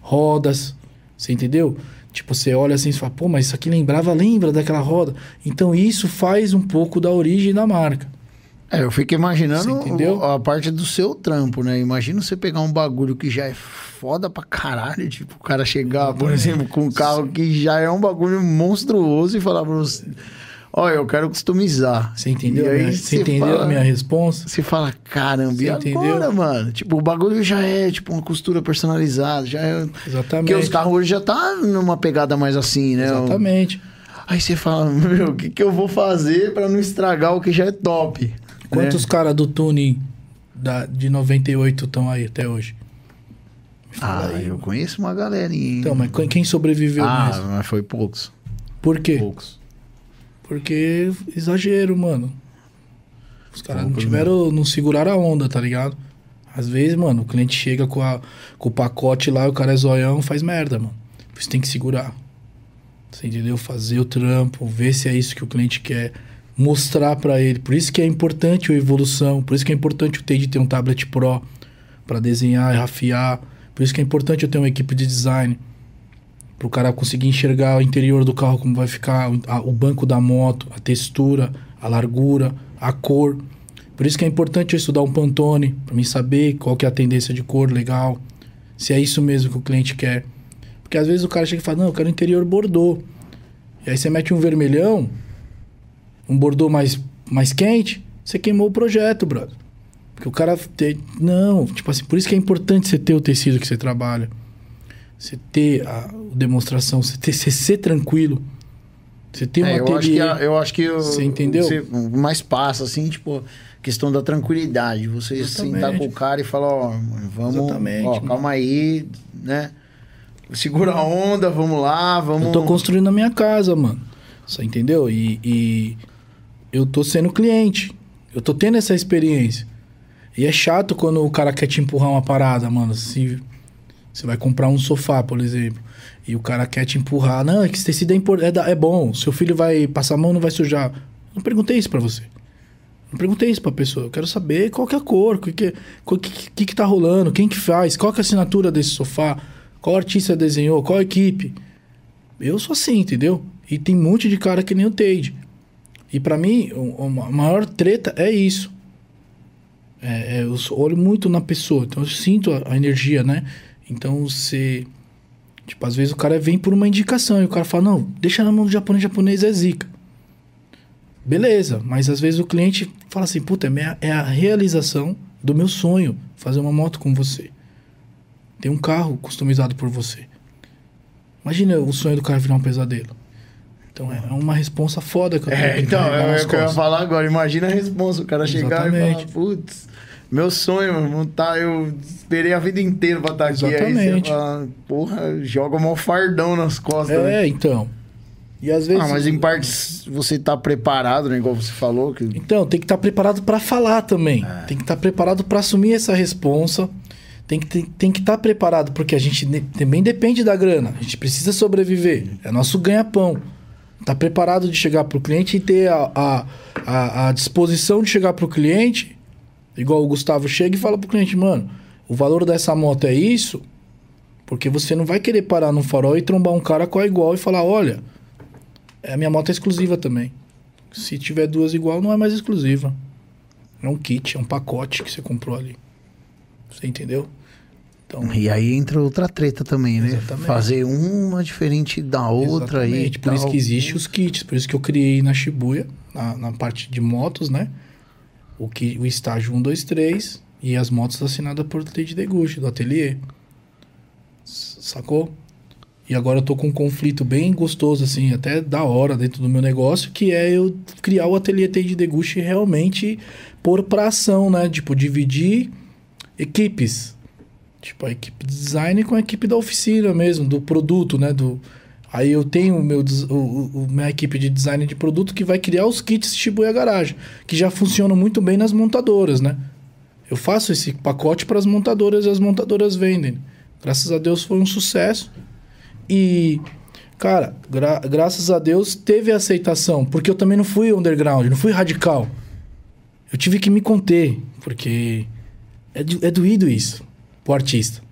rodas, você entendeu? Tipo, você olha assim e fala, pô, mas isso aqui lembrava, lembra daquela roda. Então, isso faz um pouco da origem da marca. É, eu fico imaginando entendeu? a parte do seu trampo, né? Imagina você pegar um bagulho que já é foda pra caralho, tipo, o cara chegar, por exemplo, com um carro que já é um bagulho monstruoso e falar pra você, olha, eu quero customizar. Você entendeu? Aí minha- você entendeu fala- a minha resposta? Você fala, caramba, Você e entendeu? agora, mano? Tipo, o bagulho já é, tipo, uma costura personalizada, já é... Exatamente. Porque os carros hoje já tá numa pegada mais assim, né? Exatamente. Aí você fala, meu, o que, que eu vou fazer pra não estragar o que já é top? Quantos né? caras do tuning da, de 98 estão aí até hoje? Ah, aí, eu mano. conheço uma galerinha. Então, mas quem- sobreviveu ah, mesmo? mas foi poucos. Por quê? Poucos. Porque exagero, mano. Os caras não tiveram, não seguraram a onda, tá ligado? Às vezes, mano, o cliente chega com, a, com o pacote lá, o cara é zoião, faz merda, mano. Você tem que segurar. Você entendeu? Fazer o trampo, ver se é isso que o cliente quer, mostrar pra ele. Por isso que é importante a evolução, por isso que é importante o TED ter um tablet pro pra desenhar e rafiar. Por isso que é importante eu ter uma equipe de design para o cara conseguir enxergar o interior do carro, como vai ficar a- o banco da moto, a textura, a largura, a cor. Por isso que é importante eu estudar um Pantone, para mim saber qual que é a tendência de cor legal, se é isso mesmo que o cliente quer. Porque às vezes o cara chega e fala, não, eu quero interior bordô. E aí você mete um vermelhão, um bordô mais, mais quente, você queimou o projeto, brother. Porque o cara... Te... Não, tipo assim, por isso que é importante você ter o tecido que você trabalha. Você ter a demonstração, você, ter, você ser tranquilo. Você ter um É, eu, acho que, ateliê. a- eu acho que o- Você entendeu? você mais passa, assim, tipo, questão da tranquilidade. Você Exatamente. sentar com o cara e falar, ó, vamos, Exatamente, ó, mano. calma aí, né? segura a onda, vamos lá, vamos. Eu tô construindo a minha casa, mano. Você entendeu? E, e eu tô sendo cliente. Eu tô tendo essa experiência. E é chato quando o cara quer te empurrar uma parada, mano. Se você vai comprar um sofá, por exemplo, e o cara quer te empurrar. Não, é que esse tecido é, impor- é, da- é bom. Seu filho vai passar a mão, não vai sujar. Não perguntei isso pra você. Não perguntei isso pra pessoa. Eu quero saber qual que é a cor, o que, que, que, que, que tá rolando, quem que faz, qual que é a assinatura desse sofá, qual artista desenhou, qual equipe. Eu sou assim, entendeu? E tem um monte de cara que nem o Tade. E pra mim, a maior treta é isso. É, é, eu olho muito na pessoa, então eu sinto a, a energia, né? Então você. Tipo, às vezes o cara vem por uma indicação e o cara fala: não, deixa na mão do japonês, japonês é zica. Beleza, mas às vezes o cliente fala assim: puta, é, minha- é a realização do meu sonho fazer uma moto com você. Tem um carro customizado por você. Imagina o sonho do cara virar um pesadelo. Então é uma responsa foda que eu tenho É, então, é o que eu ia falar agora. Imagina a resposta, o cara chegar e falar, Exatamente. putz, meu sonho, mano, tá, eu esperei a vida inteira pra estar aqui. Aí você Exatamente. fala, porra, joga um fardão nas costas. né? É, então. E às vezes. Ah, mas em partes você tá preparado, né? Igual você falou. Que... Então, tem que estar preparado para falar também. É. Tem que estar preparado para assumir essa responsa. Tem que tem, tem que estar preparado, porque a gente também depende da grana. A gente precisa sobreviver. É nosso ganha-pão. Tá preparado de chegar pro cliente e ter a, a, a, a disposição de chegar pro cliente, igual o Gustavo chega e fala pro cliente, mano, o valor dessa moto é isso, porque você não vai querer parar no farol e trombar um cara com a igual e falar, olha, a minha moto é exclusiva também. Se tiver duas igual, não é mais exclusiva. É um kit, é um pacote que você comprou ali. Você entendeu? Então, E aí entra outra treta também, né? Exatamente. Fazer uma diferente da outra aí. exatamente. Por isso que existe os kits. Por isso que eu criei na Shibuya, na, na parte de motos, né? O, que, o estágio 1, 2, 3 e as motos assinadas por Lady Deguchi, do ateliê. Sacou? E agora eu tô com um conflito bem gostoso, assim, até da hora dentro do meu negócio, que é eu criar o ateliê Tade Deguchi e realmente pôr pra ação, né? Tipo, dividir equipes. Tipo, a equipe de design com a equipe da oficina mesmo, do produto, né? Do... Aí eu tenho o meu, o, o- minha equipe de design de produto que vai criar os kits Shibuya Garage, que já funcionam muito bem nas montadoras, né? Eu faço esse pacote para as montadoras e as montadoras vendem. Graças a Deus foi um sucesso. E, cara, gra- graças a Deus teve aceitação, porque eu também não fui underground, não fui radical. Eu tive que me conter, porque é, do- é doído isso, pro artista.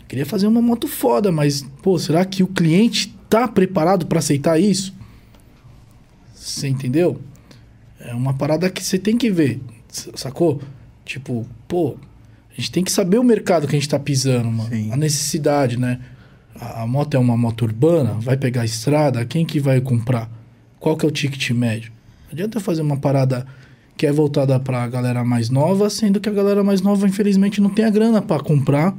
Eu queria fazer uma moto foda, mas, pô, será que o cliente tá preparado para aceitar isso? Você entendeu? É uma parada que você tem que ver, sacou? Tipo, pô, a gente tem que saber o mercado que a gente tá pisando, mano. Sim. A necessidade, né? A, a moto é uma moto urbana, vai pegar a estrada, quem que vai comprar? Qual que é o ticket médio? Não adianta fazer uma parada que é voltada pra galera mais nova, sendo que a galera mais nova, infelizmente, não tem a grana pra comprar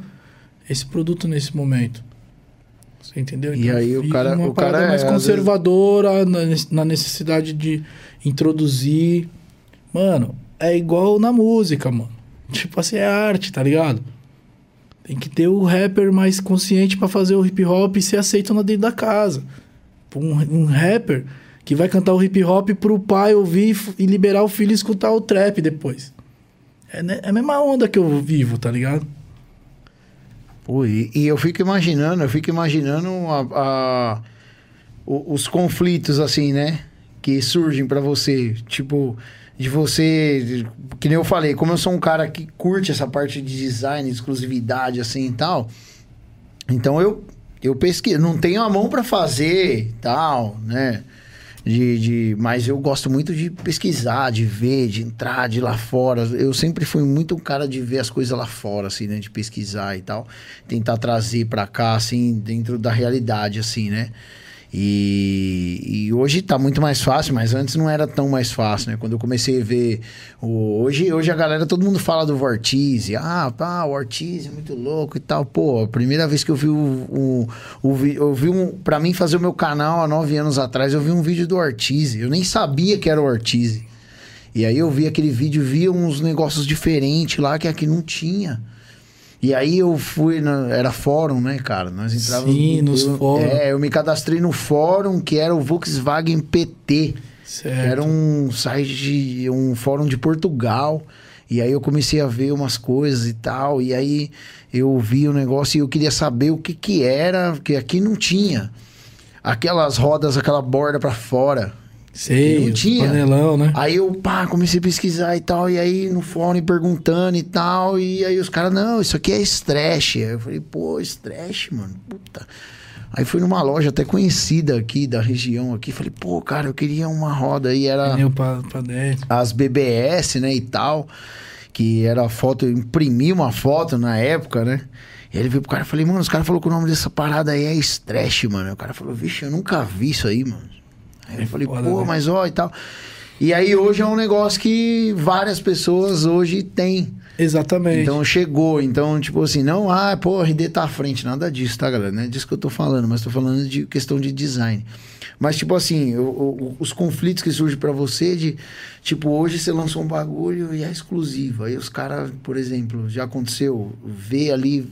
esse produto nesse momento. Você entendeu? E aí o cara- uma o cara mais é, às vezes- conservadora na ne- na necessidade de introduzir. Mano, é igual na música, mano. Tipo assim, é arte, tá ligado? Tem que ter o rapper mais consciente pra fazer o hip hop e ser aceito lá dentro da casa. Um, um rapper que vai cantar o hip hop pro pai ouvir e liberar o filho escutar o trap depois. É, né- é a mesma onda que eu vivo, tá ligado? Pô, e, e eu fico imaginando, eu fico imaginando a- a- os conflitos, assim, né? Que surgem pra você. Tipo, de você. Que nem eu falei, como eu sou um cara que curte essa parte de design, exclusividade, assim e tal. Então eu, eu pesquiso. Não tenho a mão pra fazer tal, né? De, de, mas eu gosto muito de pesquisar, de ver, de entrar, de ir lá fora. Eu sempre fui muito um cara de ver as coisas lá fora, assim, né? De pesquisar e tal. Tentar trazer pra cá, assim, dentro da realidade, assim, né? E, e hoje tá muito mais fácil, mas antes não era tão mais fácil, né? Quando eu comecei a ver. O, hoje, hoje a galera, todo mundo fala do Vortize. Ah, pá, o Ortiz é muito louco e tal. Pô, a primeira vez que eu vi o. o, o vi- eu vi um. Pra mim fazer o meu canal há nove anos atrás, eu vi um vídeo do Ortiz. Eu nem sabia que era o Ortiz. E aí eu vi aquele vídeo, via uns negócios diferentes lá que aqui não tinha. E aí eu fui, na, era fórum, né, cara? Nós entrávamos. Sim, nos eu, fóruns. É, eu me cadastrei no fórum que era o Volkswagen PT. Certo. Que era um site, de, um fórum de Portugal. E aí eu comecei a ver umas coisas e tal. E aí eu vi o negócio e eu queria saber o que que era, porque aqui não tinha. Aquelas rodas, aquela borda pra fora. Sei, não tinha. panelão, né? Aí eu, pá, comecei a pesquisar e tal, e aí no fórum perguntando e tal, e aí os caras, não, isso aqui é Stretch. Aí eu falei, pô, Stretch, mano, puta. Aí fui numa loja até conhecida aqui, da região aqui, falei, pô, cara, eu queria uma roda aí, era pra, pra as BBS, né, e tal, que era foto, eu imprimi uma foto na época, né? E ele veio pro cara e falei, mano, os caras falaram que o nome dessa parada aí é Stretch, mano. Aí o cara falou, vixe, eu nunca vi isso aí, mano. Aí eu falei, pô, né? mas ó e tal. E aí hoje é um negócio que várias pessoas hoje têm. Exatamente. Então chegou, então, tipo assim, não, ah, pô, RD tá à frente, nada disso, tá, galera? Não é disso que eu tô falando, mas tô falando de questão de design. Mas, tipo assim, os conflitos que surgem pra você de, tipo, hoje você lançou um bagulho e é exclusivo. Aí os caras, por exemplo, já aconteceu, vê ali,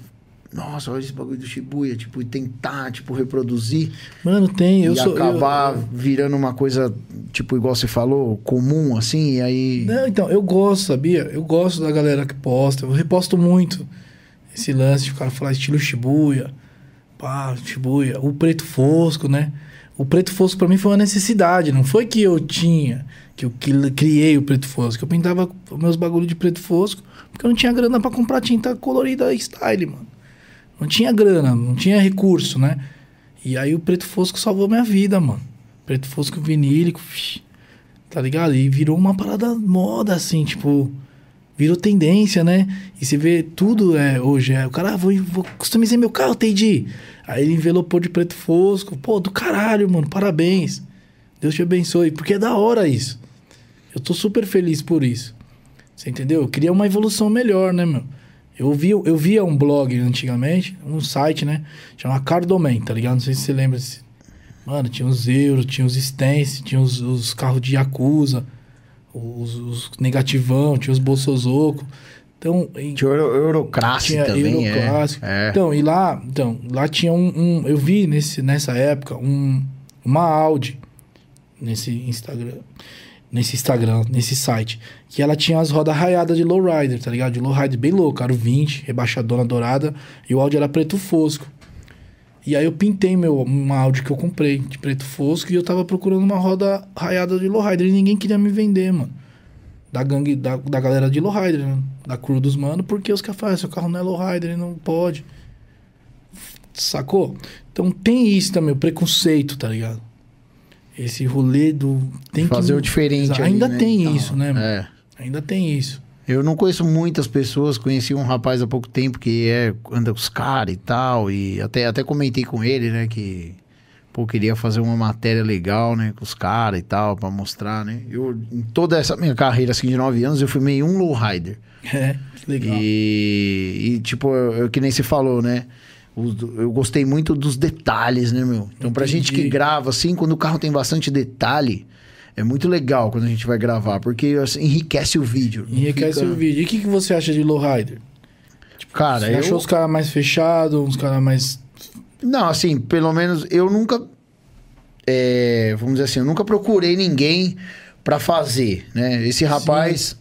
nossa, olha esse bagulho do Shibuya, tipo, e tentar, tipo, reproduzir Mano, tem. Eu e sou. eu- acabar eu- virando uma coisa, tipo, igual você falou, comum, assim, e aí... Não, então, eu gosto, sabia? Eu gosto da galera que posta. Eu reposto muito esse lance de o cara falar estilo Shibuya. Pá, Shibuya. O preto fosco, né? O preto fosco pra mim foi uma necessidade. Não foi que eu tinha, que eu que- criei o preto fosco. Eu pintava meus bagulho de preto fosco porque eu não tinha grana pra comprar tinta colorida style, mano. Não tinha grana, não tinha recurso, né? E aí o preto fosco salvou minha vida, mano. Preto fosco vinílico, tá ligado? E virou uma parada moda, assim, tipo. Virou tendência, né? E você vê tudo é, hoje. É, o cara, ah, vou, vou customizar meu carro, Teidi. Aí ele envelopou de preto fosco. Pô, do caralho, mano, parabéns. Deus te abençoe. Porque é da hora isso. Eu tô super feliz por isso. Você entendeu? Eu queria uma evolução melhor, né, meu? Eu via, eu via um blog antigamente, um site, né? Chama Cardoman, tá ligado? Não sei se você lembra. Mano, tinha os euros, tinha os stance, tinha os, os carros de Yakuza, os, os negativão, tinha os bolsozoco. Então, em- Tinha Euro, Euroclasse tinha também, é. Euroclássico. é. Então, e lá, então, lá tinha um, um- eu vi nesse, nessa época um, uma Audi nesse Instagram, nesse Instagram, nesse site, que ela tinha as rodas raiadas de lowrider, tá ligado? De lowrider bem louco, era o 20, rebaixadona dourada, e o Audi era preto fosco. E aí eu pintei meu, uma Audi que eu comprei de preto fosco e eu tava procurando uma roda raiada de lowrider e ninguém queria me vender, mano. Da gangue, da, da galera de lowrider, né? Da crew dos mano, porque os caras falam, "Ah, seu carro não é lowrider, ele não pode. Sacou? Então tem isso também, o preconceito, tá ligado? Esse rolê do. Tem Fazer que, o diferente ali, Ainda né, tem e tal. isso, né? É. Ainda tem isso. Eu não conheço muitas pessoas, conheci um rapaz há pouco tempo que é, anda com os caras e tal, e até, até comentei com ele, né, que pô, queria fazer uma matéria legal, né, com os caras e tal, pra mostrar, né. Eu, em toda essa minha carreira, assim, de nove anos, eu fui meio um lowrider. É, legal. E, e, tipo, eu, eu- que nem você falou, né? Eu gostei muito dos detalhes, né, meu? Então, pra gente que Entendi. grava, assim, quando o carro tem bastante detalhe, é muito legal quando a gente vai gravar, porque assim, enriquece o vídeo. Enriquece fica- o vídeo. E o que, que você acha de lowrider? Cara, Você eu... achou os caras mais fechados, uns caras mais. Não, assim, pelo menos eu nunca. é, vamos dizer assim, eu nunca procurei ninguém pra fazer, né? Esse rapaz.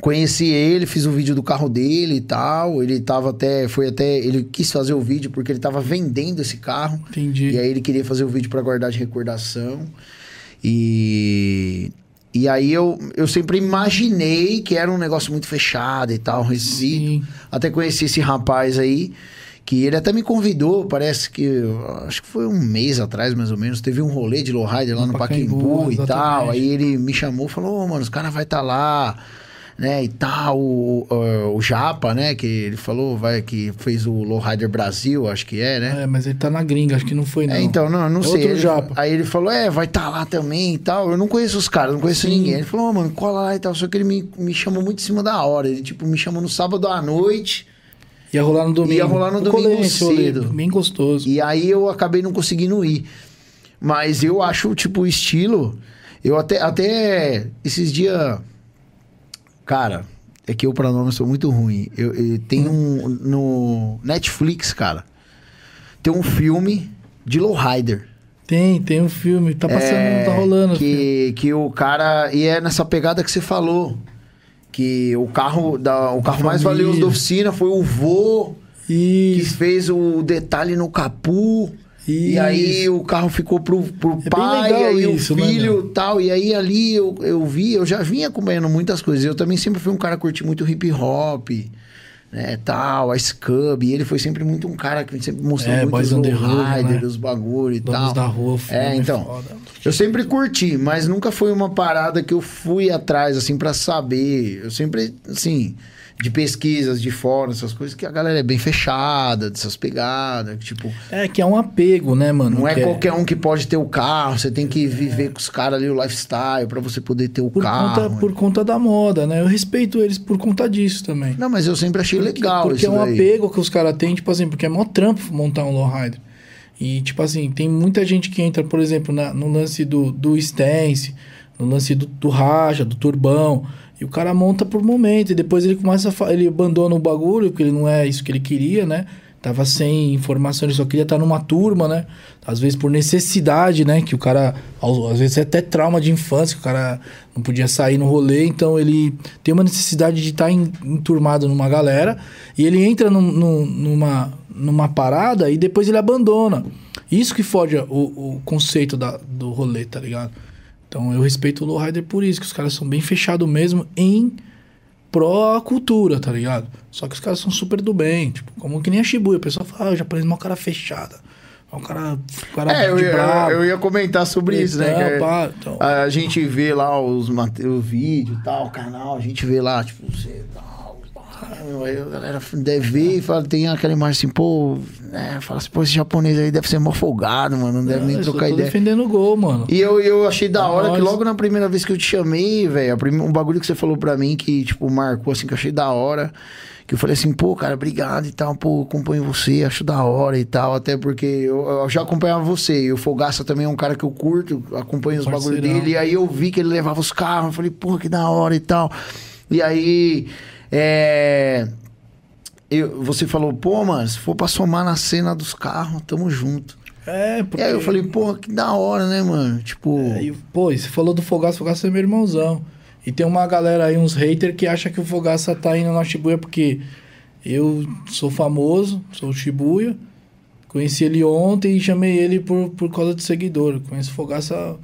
Conheci ele, fiz o vídeo do carro dele e tal. Ele tava até. Foi até. Ele quis fazer o vídeo porque ele tava vendendo esse carro. Entendi. E aí ele queria fazer o vídeo pra guardar de recordação. E. E aí eu, eu sempre imaginei que era um negócio muito fechado e tal. Sim. Até conheci esse rapaz aí, que ele até me convidou, parece que, acho que foi um mês atrás, mais ou menos, teve um rolê de lowrider lá No no Pacaembu, Pacaembu e tal. Aí ele me chamou, falou, ô, mano, os caras vai estar lá, né, e tal, o, o, o Japa, né, que ele falou, vai, que fez o Lowrider Brasil, acho que é, né? É, mas ele tá na gringa, acho que não foi, não. É, então, não, não É sei. outro Ele- japa. Aí ele falou, é, vai estar lá também e tal. Eu não conheço os caras, não conheço Sim. ninguém. Ele falou, ô, mano, cola lá e tal. Só que ele me, me chamou muito em cima da hora. Ele, tipo, me chamou no sábado à noite. Ia rolar no domingo. Ia rolar no domingo cedo. Bem gostoso. E aí eu acabei não conseguindo ir. Mas eu acho, tipo, o estilo. Eu até, até esses dias. Cara, É que eu, pra nome, sou muito ruim. Eu, eu tenho um. No Netflix, cara. Tem um filme de Lowrider. Tem, tem um filme. Tá passando, É, tá rolando. o filme. Que, que o cara. E é nessa pegada que você falou. Que o carro, da, o carro mais família. valioso da oficina foi o vô que Isso. fez o detalhe no capu. E Isso. aí o carro ficou pro, pro bem pai, aí isso, o né, filho meu? tal. E aí ali eu, eu vi, eu já vinha acompanhando muitas coisas. Eu também sempre fui um cara que curti muito hip hop, né, tal, a Scub. E ele foi sempre muito um cara que sempre mostrou É, muito os rider, né? os bagulho e Donos tal. da rua, filme É, então. foda. Eu sempre curti, mas nunca foi uma parada que eu fui atrás, assim, pra saber. Eu sempre, assim, de pesquisas, de fóruns, essas coisas, que a galera é bem fechada, dessas pegadas, tipo, É, que é um apego, né, mano? não é Que qualquer um que pode ter o carro, você tem que viver com os caras ali o lifestyle pra você poder ter o por carro. conta, por conta da moda, né? Eu respeito eles por conta disso também. Não, mas eu sempre achei legal porque isso é um daí. apego que os caras têm, tipo assim, porque é mó trampo montar um lowrider. E, tipo assim, tem muita gente que entra, por exemplo, na- no lance do, do stance, no lance do, do raja, do turbão. E o cara monta por momento. E depois ele começa a. Ele abandona o bagulho, porque ele não é isso que ele queria, né? Tava sem informação, ele só queria estar numa turma, né? Às vezes por necessidade, né? Que o cara. Às vezes é até trauma de infância, que o cara não podia sair no rolê, então ele tem uma necessidade de estar em- enturmado numa galera. E ele entra num- num- numa, numa parada e depois ele abandona. Isso que fode o, o conceito da, do rolê, tá ligado? Então eu respeito o Lowrider por isso, que os caras são bem fechados mesmo em pró cultura, tá ligado? Só que os caras são super do bem, tipo, como que nem a Shibuya. O pessoal fala, ah, o japonês é uma cara fechada. É um cara, um cara É, eu, ia- bravo. eu ia comentar sobre isso, né? Então, que pá, então. a gente vê lá os, o vídeo e tal, o canal, a gente vê lá, tipo, você tal, pá, aí a galera deve ver e fala, tem aquela imagem assim, pô, né? Fala assim, pô, esse japonês aí deve ser mó folgado, mano, não deve nem só trocar ideia. defendendo o gol, mano. E eu, eu achei da hora que Nós- logo na primeira vez que eu te chamei, velho, um bagulho que você falou pra mim que, tipo, marcou assim, que eu achei da hora. Que eu falei assim, pô, cara, obrigado e tal, pô, acompanho você, acho da hora e tal, até porque eu, eu já acompanhava você, e o Fogaça também é um cara que eu curto, acompanho os bagulhos dele, e aí eu vi que ele levava os carros, eu falei, pô, que da hora e tal. E aí, é... eu- você falou, pô, mano, se for pra somar na cena dos carros, tamo junto. É, E porque... aí eu falei, pô, que da hora, né, mano? Tipo... É, e, pô, e você falou do Fogaça, Fogaça é meu irmãozão. E tem uma galera aí, uns haters, que acha que o Fogaça tá indo na Shibuya porque eu sou famoso, sou Shibuya. Conheci ele ontem e chamei ele por, por causa de seguidor. Conheço o Fogaça.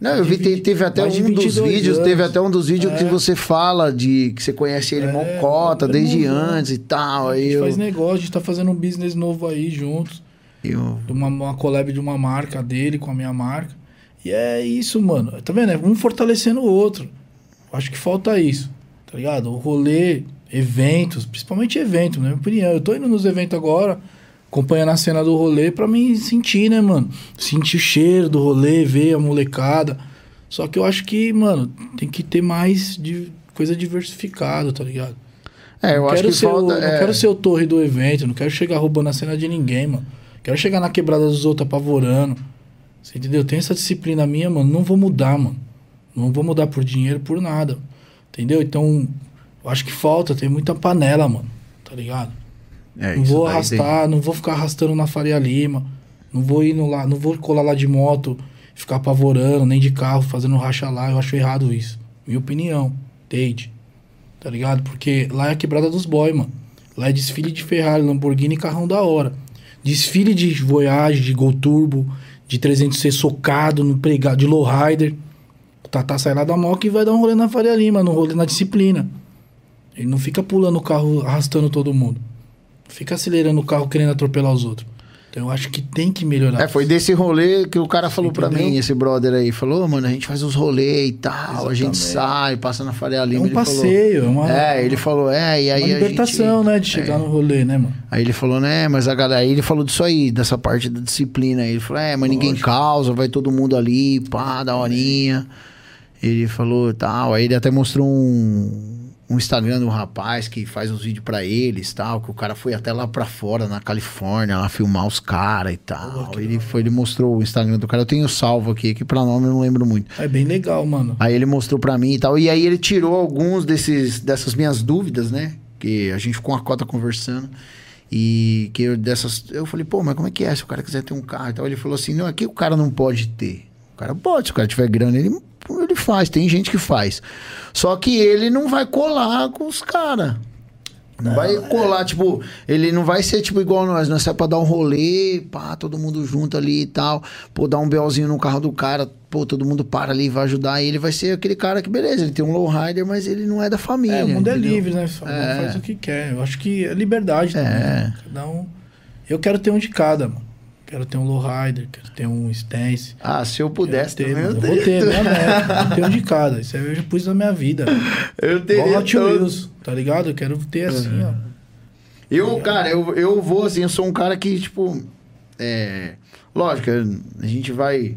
Não, eu vi, te- 20 teve até um dos 22 vídeos, anos. teve até um dos vídeos que É. você fala de que você conhece ele É, mocota meu desde irmãozão. antes e tal. a gente eu, faz negócio, a gente tá fazendo um business novo aí juntos. eu- de uma, uma collab de uma marca dele com a minha marca. E é isso, mano. Tá vendo? É um fortalecendo o outro. Acho que falta isso, tá ligado? O rolê, eventos, principalmente eventos, na minha opinião. Eu tô indo nos eventos agora, acompanhando a cena do rolê pra me sentir, né, mano? Sentir o cheiro do rolê, ver a molecada. Só que eu acho que, mano, tem que ter mais de coisa diversificada, tá ligado? É, eu Não acho quero que ser o- falta. Não é, quero ser o torre do evento, não quero chegar roubando a cena de ninguém, mano. Quero chegar na quebrada dos outros apavorando. Você entendeu? Tem essa disciplina minha, mano. Não vou mudar, mano. Não vou mudar por dinheiro, por nada. Entendeu? Então, eu acho que falta, tem muita panela, mano. Tá ligado? É, não vou arrastar, não vou ficar arrastando na Faria Lima. Não vou indo lá, não vou colar lá de moto, ficar apavorando, nem de carro, fazendo racha lá. Eu acho errado isso. Minha opinião. Date. Tá ligado? Porque lá é a quebrada dos boy, mano. Lá é desfile de Ferrari, Lamborghini e carrão da hora. Desfile de Voyage, de Gol Turbo, de 300C socado no pregado, de lowrider. O Tata sai lá da moca e vai dar um rolê na Faria Lima, no rolê na disciplina. Ele não fica pulando o carro, arrastando todo mundo. Fica acelerando o carro querendo atropelar os outros. Então eu acho que tem que melhorar. É, foi desse rolê que o cara falou pra Entendeu? mim, esse brother aí. Falou, mano, a gente faz os rolês e tal, a gente Exatamente. sai, passa na Faria É Lima. um ele falou- passeio, é uma, É, ele falou, é, e aí uma a libertação, gente- né? De chegar no rolê, né, mano? Aí ele falou, né, mas a galera, aí ele falou disso aí, dessa parte da disciplina. Aí ele falou, é, mas ninguém Lógico. causa, vai todo mundo ali, pá, da horinha. Ele falou tal. Aí ele até mostrou um, um Instagram de um rapaz que faz uns vídeos pra eles tal, que o cara foi até lá pra fora, na Califórnia, lá filmar os caras e tal. ele foi, ele mostrou o Instagram do cara. Eu tenho salvo aqui, que pra nome eu não lembro muito. É bem legal, mano. Aí ele mostrou pra mim e tal. E aí ele tirou alguns desses, dessas minhas dúvidas, né? Que a gente ficou uma cota conversando. E que eu dessas. Eu falei, pô, mas como é que é? Se o cara quiser ter um carro e tal. Ele falou assim: não, aqui o cara não pode ter. O cara pode, se o cara tiver grana, ele, ele faz. Tem gente que faz. Só que ele não vai colar com os caras. Não, vai colar, tipo, ele não vai ser tipo igual nós, nós é pra dar um rolê, pá, todo mundo junto ali e tal, pô, dar um belzinho no carro do cara, pô, todo mundo para ali e vai ajudar, e ele vai ser aquele cara que, beleza, ele tem um lowrider, mas ele não é da família. É, o mundo entendeu? é livre, né? Só É. Faz o que quer. Eu acho que é liberdade também. É. né? Cada um. Eu quero ter um de cada, mano. Quero ter um lowrider, quero ter um stance. Ah, se eu pudesse ter, também, eu eu vou ter, minha meta. Ter um de cada. Isso aí eu já pus na minha vida. Eu teria Hot todo. Wheels, tá ligado? Eu quero ter assim, ó. Eu, cara, eu, eu vou assim, eu sou um cara que, tipo. É. Lógico, a gente vai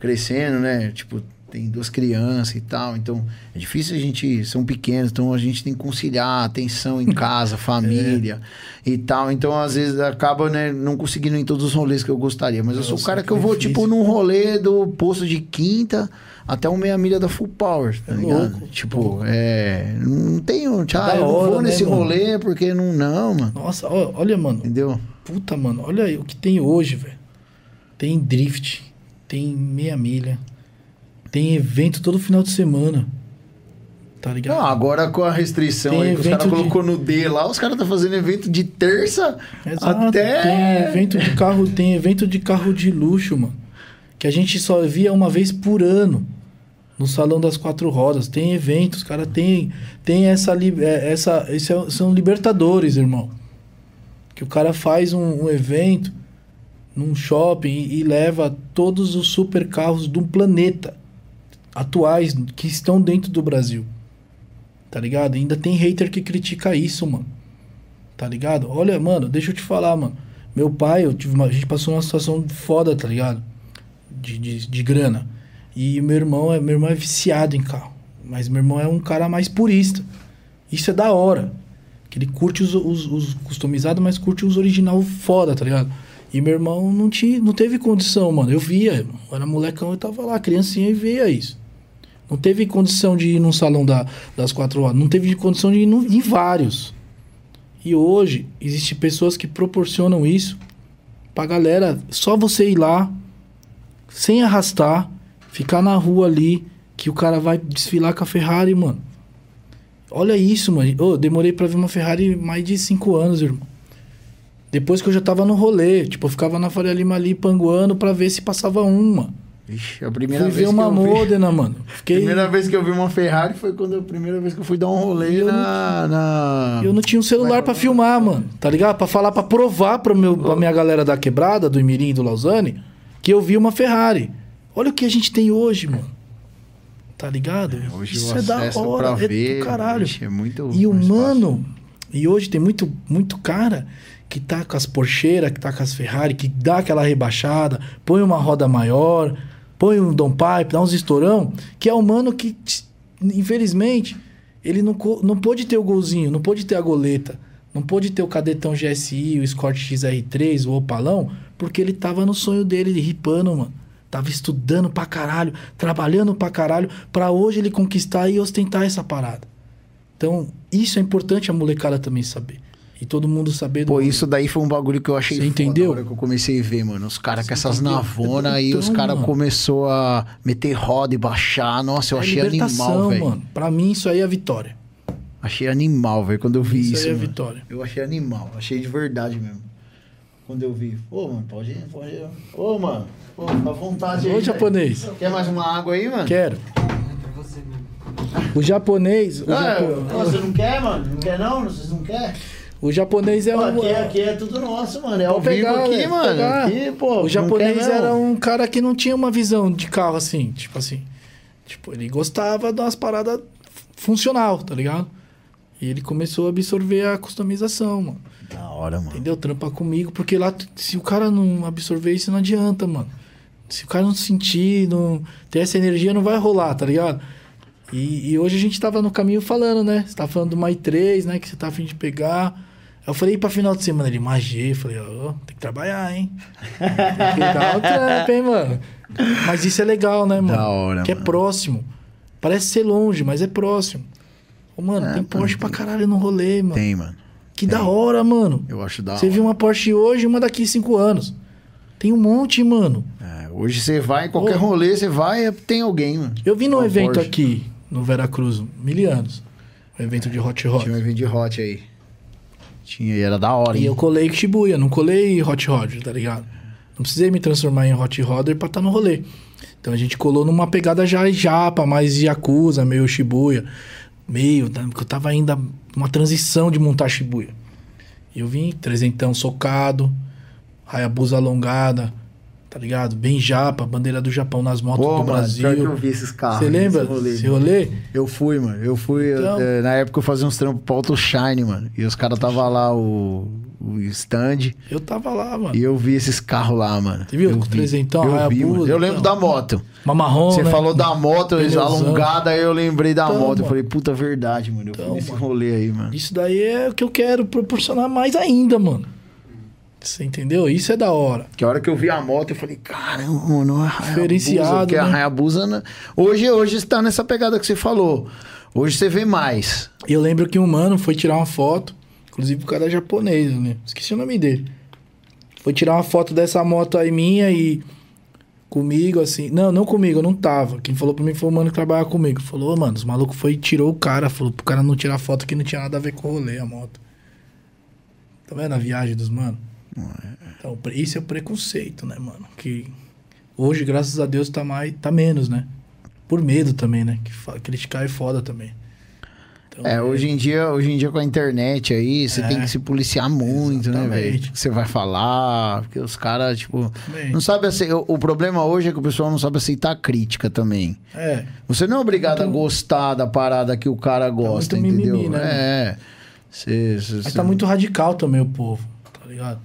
crescendo, né? Tipo, tem duas crianças e tal. Então, é difícil a gente. São pequenos, então a gente tem que conciliar atenção em casa, família e tal. Então, às vezes, acaba, né, não conseguindo em todos os rolês que eu gostaria. Mas eu sou o cara que eu vou, sacrifício. tipo, num rolê do posto de quinta até um meia milha da Full Power, tá É ligado? louco, tipo, é. Não tenho. Ah, Da eu não hora, vou né, nesse mano? rolê porque não. Não, mano. Nossa, olha, mano. Entendeu? Puta, mano. Olha aí o que tem hoje, velho. Tem drift, tem meia milha, tem evento todo final de semana. Tá ligado? Não, agora com a restrição Tem aí que os caras de- colocou no D lá, os caras tá fazendo evento de terça Exato. até. Tem evento de carro, tem evento de carro de luxo, mano. Que a gente só via uma vez por ano. No Salão das Quatro Rodas. Tem eventos, cara. Tem, tem essa, é, essa. Esse é- são libertadores, irmão. Que o cara faz um, um evento num shopping e, e leva todos os super carros do planeta atuais que estão dentro do Brasil. Tá ligado? Ainda tem hater que critica isso, mano. Tá ligado? Olha, mano, deixa eu te falar, mano. Meu pai, eu tive uma, a gente passou uma situação foda, tá ligado? De, de, de grana. E meu irmão, é, meu irmão é viciado em carro. Mas meu irmão é um cara mais purista. Isso é da hora. Que ele curte os, os, os customizados, mas curte os original foda, tá ligado? E meu irmão não, tinha, não teve condição, mano. Eu via, irmão. Eu era molecão, eu tava lá, criancinha, e via isso. Não teve condição de ir num salão da, das quatro horas. Não teve condição de ir no- em vários. E hoje, existem pessoas que proporcionam isso pra galera. Só você ir lá, sem arrastar, ficar na rua ali, que o cara vai desfilar com a Ferrari, mano. Olha isso, mano. Ô, demorei pra ver uma Ferrari mais de cinco anos, irmão. Depois que eu já tava no rolê, tipo, eu ficava na Faria Lima ali panguando pra ver se passava uma. Ixi, a primeira Fui vez ver uma que eu vi. Modena, mano. Fiquei. Primeira vez que eu vi uma Ferrari foi quando a primeira vez que eu fui dar um rolê eu na, na. Eu não tinha um celular pra filmar, mano. Tá ligado? Pra falar, pra provar pra, meu, pra minha galera da quebrada, do Imirim e do Lausanne, que eu vi uma Ferrari. Olha o que a gente tem hoje, mano. Tá ligado? Hoje Isso o é da hora, é ver. do caralho. é muito. E o mano, e hoje tem muito, muito cara que tá com as porcheiras, que tá com as Ferrari, que dá aquela rebaixada, põe uma roda maior, põe um Dom Pipe, dá uns estourão, que é o mano que, infelizmente, ele não, não pôde ter o golzinho, não pôde ter a goleta, não pôde ter o cadetão GSI, o Escort XR3, o Opalão, porque ele tava no sonho dele, ripando, mano. Tava estudando pra caralho, trabalhando pra caralho, pra hoje ele conquistar e ostentar essa parada. Então, isso é importante a molecada também saber. E todo mundo saber do- Pô, isso daí foi um bagulho que eu achei Você foda entendeu? na hora que eu comecei a ver, mano. Os caras com essas navonas aí, os Então, caras mano. começou a meter roda e baixar. Nossa, eu É achei animal, velho. mano. Pra mim, isso aí é a vitória. Achei animal, velho, quando eu vi Isso isso. aí é mano. vitória. Eu achei animal, achei de verdade mesmo. Quando eu vi. Ô, mano, pode ir, pode ir. Ô, mano, pô, fica à vontade aí. Ô, japonês. Quer mais uma água aí, mano? Quero. O japonês. O, Ah, japo- pô, você não quer, mano? Não quer não? Vocês não querem? O japonês é Pô, um. aqui, aqui é tudo nosso, mano. É ao vivo pegar, aqui, mano. pegar. Aqui, pô, O japonês era um cara que não tinha uma visão de carro assim, tipo assim. Tipo, ele gostava das paradas funcional, tá ligado? E ele começou a absorver a customização, mano. Da hora, mano. Entendeu? Trampa comigo, porque lá, se o cara não absorver isso, não adianta, mano. Se o cara não sentir, não ter essa energia, não vai rolar, tá ligado? E, e hoje a gente tava no caminho falando, né? Você tava falando do Mai 3, né? Que você tá afim de pegar. Eu falei, pra final de semana? Ele, magia. Falei, ó, tem que trabalhar, hein? tem que dar o trampo, hein, mano? Mas isso é legal, né, mano? Da hora, Que é mano. próximo. Parece ser longe, mas é próximo. Ô, mano, É, tem Porsche pra caralho no rolê, mano. Tem, mano. Que da hora, mano. Eu acho da Você hora. viu uma Porsche hoje e uma daqui cinco anos. Tem um monte, mano. É, hoje você vai, qualquer Ô. rolê, você vai, tem alguém, mano. Eu vi num evento Porsche. aqui, no Veracruz, mil anos. Um evento de Hot Rod. Tinha um evento de hot aí. Tinha, e era da hora, E hein? eu colei Shibuya, não colei Hot Rod, tá ligado? Não precisei me transformar em Hot Rodder pra estar no rolê. Então a gente colou numa pegada já japa, mais Yakuza, meio Shibuya. Meio, tá? porque eu tava ainda numa transição de montar Shibuya. E eu vim, trezentão socado, Hayabusa alongada, tá ligado? Bem japa, bandeira do Japão nas motos Pô, do mano, Brasil. pior que eu vi esses carros. Você lembra esse rolê. esse rolê? Eu fui, mano. Eu fui. Então. eh, na época eu fazia uns trampos pro Auto Shine, mano. E os caras tava lá, o, o stand. Eu tava lá, mano. E eu vi esses carros lá, mano. Você viu? Eu Com vi. trezentão, eu vi, mano. Eu lembro então. da moto. Uma marrom, Você né? falou da moto alongada, aí eu lembrei da Então, moto. Eu mano. falei, puta verdade, mano. Eu Então, fui nesse mano. rolê aí, mano. Isso daí é o que eu quero proporcionar mais ainda, mano. Você entendeu? Isso é da hora. Que a hora que eu vi a moto, eu falei, caramba, mano, a Hayabusa, Diferenciado, Porque a né? Hayabusa... né? Hoje, hoje está nessa pegada que você falou. Hoje você vê mais. Eu lembro que um mano foi tirar uma foto, inclusive o cara é japonês, né? Esqueci o nome dele. Foi tirar uma foto dessa moto aí minha e comigo, assim. Não, não comigo, eu não tava. Quem falou pra mim foi o mano que trabalhava comigo. Falou, "Ô, mano, os malucos foi e tirou o cara. Falou pro cara não tirar foto que não tinha nada a ver com o rolê, a moto. Tá vendo a viagem dos mano? Então, isso é o preconceito, né, mano? Que hoje, graças a Deus, tá mais, tá menos, né? Por medo também, né? Que criticar é foda também. Então, É, hoje em dia, hoje em dia com a internet aí, você É. tem que se policiar muito, né, velho? Exatamente. O que você vai falar, porque os caras, tipo, Também. não sabe aceitar. O, problema hoje é que o pessoal não sabe aceitar a crítica também. É, Você não é obrigado a Muito- gostar da parada que o cara gosta, muito entendeu? mimimi, né? É. Você, você- mas você- tá muito radical também o povo, tá ligado?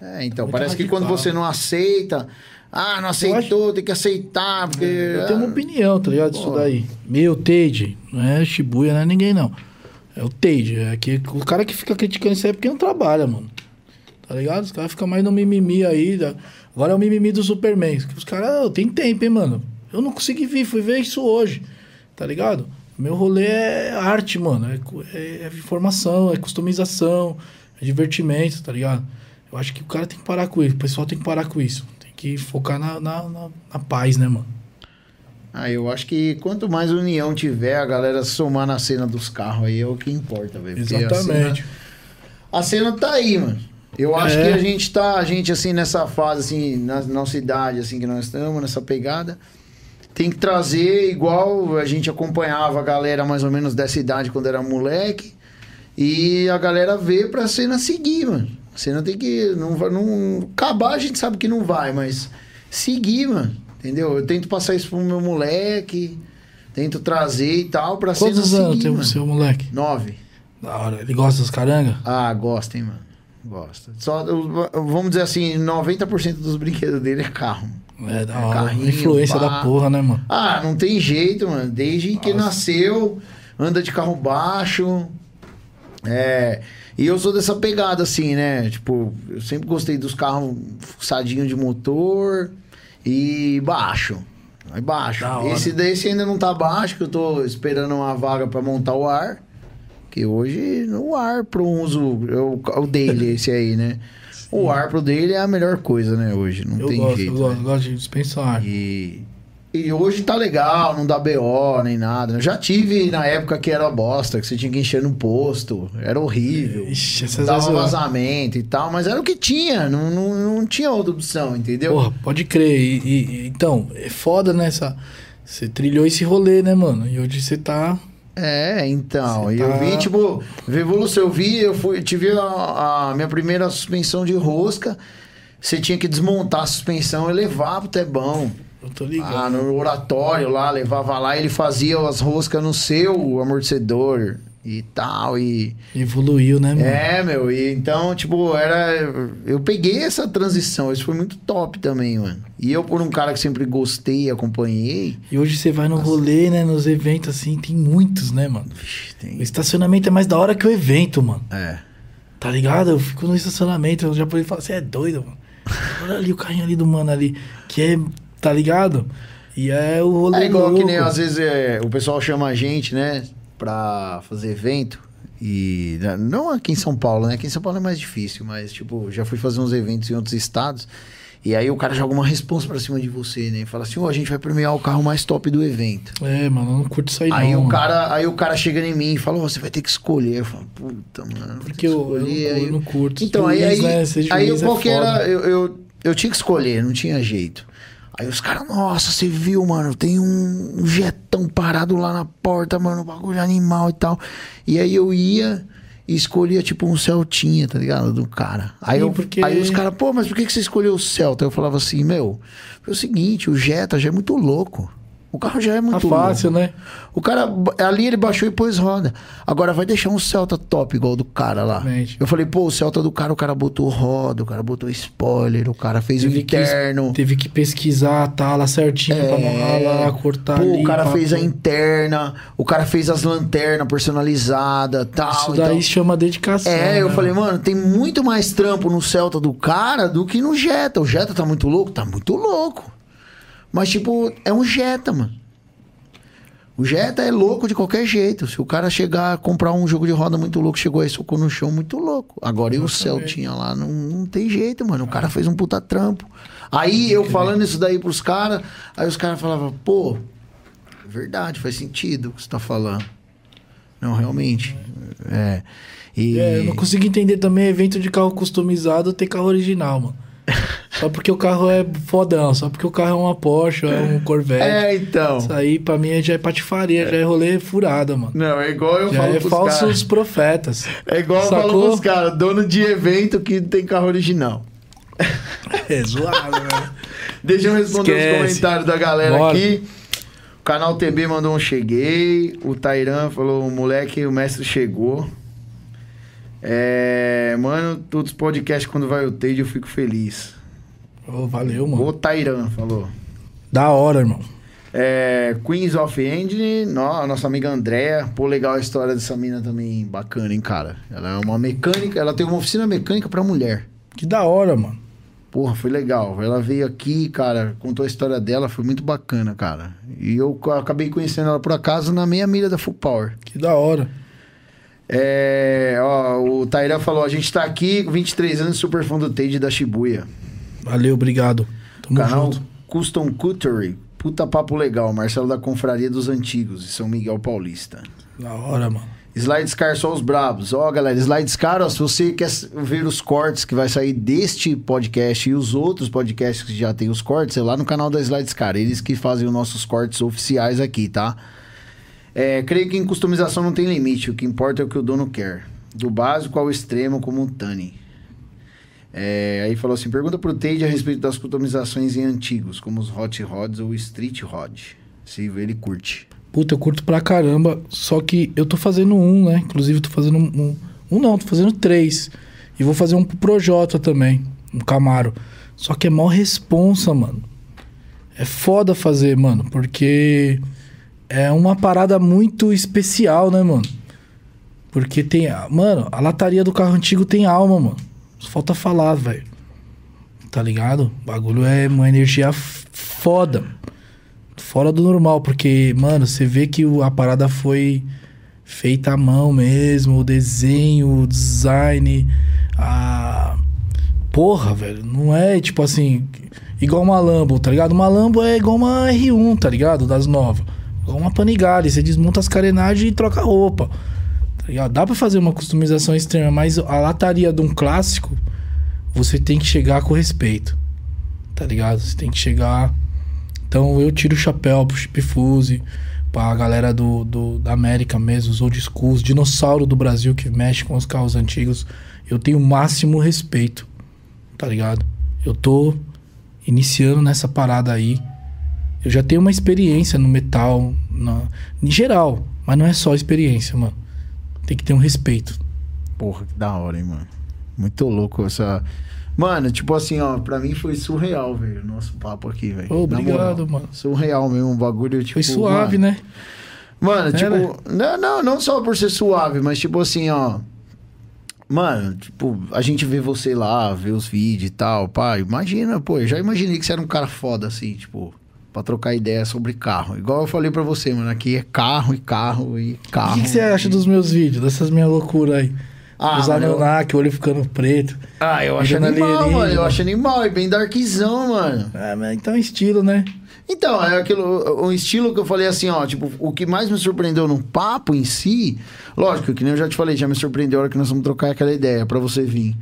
É, então, parece que radical. quando você não aceita, ah, não aceitou, tem que aceitar, porque. Eu tenho uma opinião, tá ligado? Isso Pô. daí. Meu, Teide, não é Shibuya, não é ninguém, não. É o Teide. É que o cara que fica criticando isso aí é porque não trabalha, mano. Tá ligado? Os caras ficam mais no mimimi aí. da- Agora é o mimimi do Superman. Os caras, "Ô, tem tempo, hein, mano? Eu não consegui vir, fui ver isso hoje. Tá ligado? Meu rolê é arte, mano. É, é- é informação, é customização, é divertimento, tá ligado? Eu acho que o cara tem que parar com isso. O pessoal tem que parar com isso. Tem que focar na, na, na- na paz, né, mano? Ah, eu acho que quanto mais união tiver, a galera somar na cena dos carros aí é o que importa, velho. Porque a Exatamente. cena- A cena tá aí, mano. Eu acho É. que a gente tá, a gente assim, nessa fase, assim, na nossa idade, assim, que nós estamos, nessa pegada, tem que trazer igual a gente acompanhava a galera mais ou menos dessa idade quando era moleque. E a galera vê pra cena seguir, mano. A cena tem que. Não, vai- não, acabar a gente sabe que não vai, mas seguir, mano. Entendeu? Eu tento passar isso pro meu moleque, tento trazer e tal pra Quantos cena anos tem o seu moleque? Nove. Da hora. Ele gosta das caranga? Ah, gosta, hein, mano. Gosta. Só, vamos dizer assim, 90% dos brinquedos dele é carro. É, da É, hora. carrinho, Influência pá. da porra, né, mano? Ah, não tem jeito, mano. Desde que Nossa. nasceu, anda de carro baixo. É. E eu sou dessa pegada, assim, né? Tipo, eu sempre gostei dos carros fuçadinhos de motor e baixo. Aí baixo. Da hora. Esse desse ainda não tá baixo, que eu tô esperando uma vaga pra montar o ar. Que hoje o ar pro uso. é o, o dele, esse aí, né? O ar pro dele é a melhor coisa, né, hoje. Não eu tem gosto, jeito. eu gosto, né? eu gosto de dispensar. E, e hoje tá legal, não dá BO nem nada. Eu já tive na época que era bosta, que você tinha que encher no posto. Era horrível. Ixi, Dava zoadas. vazamento e tal, mas era o que tinha, não, não, não tinha outra opção, entendeu? Porra, pode crer. E, e- então, é foda nessa. Você trilhou esse rolê, né, mano? E hoje você tá. É, então. Você eu tá- vi, tipo, evolução. Eu vi, eu fui, tive a, a minha primeira suspensão de rosca. Você tinha que desmontar a suspensão e levar pro Tebão. Eu tô ligado. Ah, no oratório lá, levava lá, ele fazia as roscas no seu amortecedor. e tal, e... Evoluiu, né, mano? É, meu, e então, tipo, era... Eu peguei essa transição, isso foi muito top também, mano. E eu, por um cara que sempre gostei e acompanhei... E hoje você vai no rolê, né, nos eventos, assim, tem muitos, né, mano? Vixe, O tem... estacionamento é mais da hora que o evento, mano. É. Tá ligado? Eu fico no estacionamento, eu já falar, você é doido, mano. Olha ali o carrinho ali do mano ali, que é, tá ligado? E é o rolê É igual louco. que nem às vezes é, o pessoal chama a gente, né, pra fazer evento. E né, não aqui em São Paulo, né? Aqui em São Paulo é mais difícil, mas tipo, já fui fazer uns eventos em outros estados. E aí o cara joga uma responsa pra cima de você, né? Fala assim: "Ó, a gente vai premiar o carro mais top do evento". É, mano, eu não curto isso aí, Aí não. o cara, aí o cara chega em mim e fala: "Ó, você vai ter que escolher". Eu falo: "Puta, mano". Porque que eu, eu, não, escolher". eu Aí- não curto. então, aí, aí, né? Ser aí juiz é qual que era? Eu, eu, eu tinha que escolher, não tinha jeito. Aí os caras, nossa, você viu, mano? Tem um, jetão parado lá na porta, mano, bagulho animal e tal. E aí eu ia e escolhia, tipo, um Celtinha, tá ligado? Do cara. Aí, Sim, eu, porque- aí os caras, pô, mas por que, que você escolheu o Celta? Eu falava assim, meu, foi o seguinte, o Jetta já é muito louco. O carro já é Tá muito fácil, louco. né? O cara, ali ele baixou e pôs roda. Agora vai deixar um Celta top igual do cara lá. Exatamente. Eu falei, pô, o Celta do cara, o cara botou roda, o cara botou spoiler, o cara fez o Teve que, interno. teve que pesquisar a tala certinho pra não ralar, cortar É. Pô, ali. o cara pá, fez a interna, o cara fez as lanternas personalizadas, tal. Isso então- daí chama dedicação. É, eu né, falei, mano? mano, tem muito mais trampo no Celta do cara do que no Jetta. O Jetta tá muito louco? Tá muito louco. Mas, tipo, é um Jetta, mano. O Jetta é louco de qualquer jeito. Se o cara chegar a comprar um jogo de roda muito louco, chegou aí, socou no chão, muito louco. Agora, e o Celtinha lá? Não, não tem jeito, mano. O cara fez um puta trampo. Aí, eu falando isso daí pros caras, aí os caras falavam, pô, é verdade, faz sentido o que você tá falando. Não, realmente. É. E... É, eu não consigo entender também evento de carro customizado ter carro original, mano. Só porque o carro é fodão, só porque o carro é uma Porsche, é um Corvette. É, então. Isso aí pra mim já é patifaria, já é rolê furada, mano. Não, é igual eu Já falo é pros falsos caras. profetas. É igual eu Sacou? falo pros caras, dono de evento que tem carro original. É zoado, né? Deixa eu responder os Esquece. comentários da galera Bora. aqui. O canal TB mandou um cheguei. O Tairan falou, moleque, o mestre chegou. É, mano, todos os podcasts quando vai o Teide eu fico feliz. Ô, valeu, mano. O Tairan falou. Da hora, irmão. É, Queens of a nossa amiga Andrea. Pô, legal a história dessa mina também, bacana, hein, cara. Ela é uma mecânica, ela tem uma oficina mecânica pra mulher. Que da hora, mano. Porra, foi legal. Ela veio aqui, cara, contou a história dela, foi muito bacana, cara. E eu ca- acabei conhecendo ela por acaso na meia milha da Full Power. Que da hora. É, ó, o Taira falou, a gente tá aqui com 23 anos, super fã do Tade da Shibuya. Valeu, obrigado. Tamo Canal junto. Custom Cutlery. Puta papo legal. Marcelo da Confraria dos Antigos, de São Miguel Paulista. Da hora, mano. Slides Car só os brabos. Ó, galera, Slides Car, ó, se você quer ver os cortes que vai sair deste podcast e os outros podcasts que já tem os cortes, é lá no canal da Slides Car. Eles que fazem os nossos cortes oficiais aqui, tá? É, creio que em customização não tem limite. O que importa é o que o dono quer. Do básico ao extremo, como um Tani. É, aí falou assim: pergunta pro Tade a respeito das customizações em antigos, como os Hot Rods ou Street Rod. Se ele curte. Puta, eu curto pra caramba. Só que eu tô fazendo um, né? Inclusive, tô fazendo um. Um não, tô fazendo três. E vou fazer um pro Projota também. Um Camaro. Só que é mó responsa, mano. É foda fazer, mano. Porque é uma parada muito especial, né, mano? Porque tem. Mano, a lataria do carro antigo tem alma, mano. Só falta falar, velho. Tá ligado? O bagulho é uma energia foda. Fora do normal, porque, mano, você vê que a parada foi feita à mão mesmo, o desenho, o design, a. Porra, velho, não é tipo assim, igual uma Lambo, tá ligado? Uma Lambo é igual uma R1, tá ligado? Das novas. Igual uma Panigale, você desmonta as carenagens e troca a roupa. Tá? Dá pra fazer uma customização extrema, mas a lataria de um clássico, você tem que chegar com respeito. Tá ligado? Você tem que chegar. Então eu tiro o chapéu pro Chip Fuse, pra galera do, do, da América mesmo, os old schools, dinossauro do Brasil que mexe com os carros antigos. Eu tenho o máximo respeito, tá ligado? Eu tô iniciando nessa parada aí. Eu já tenho uma experiência no metal, na, em geral, mas não é só experiência, mano. tem que ter um respeito. Porra, que da hora, hein, mano. Muito louco essa. Mano, tipo assim, ó, pra mim foi surreal, velho, o nosso papo aqui, velho. Obrigado, mano. Surreal mesmo, um bagulho, tipo. Foi suave, mano, né? Mano, É, tipo, né? não, não, não só por ser suave, mas tipo assim, ó. Mano, tipo, a gente vê você lá, vê os vídeos e tal, pá. Imagina, pô, eu já imaginei que você era um cara foda, assim, tipo, pra trocar ideia sobre carro. Igual eu falei pra você, mano, aqui é carro e carro e O carro. que, que você acha dos meus vídeos, dessas minhas loucuras aí? Ah, Os mano, eu- Anunnaki, o olho ficando preto. Ah, eu acho animal, mano. Eu acho animal, é bem darkzão, mano. Ah, mas então é estilo, né? Então, é aquilo, o estilo que eu falei assim, ó, tipo, o que mais me surpreendeu no papo em si, lógico, que nem eu já te falei, já me surpreendeu a hora que nós vamos trocar aquela ideia pra você vir.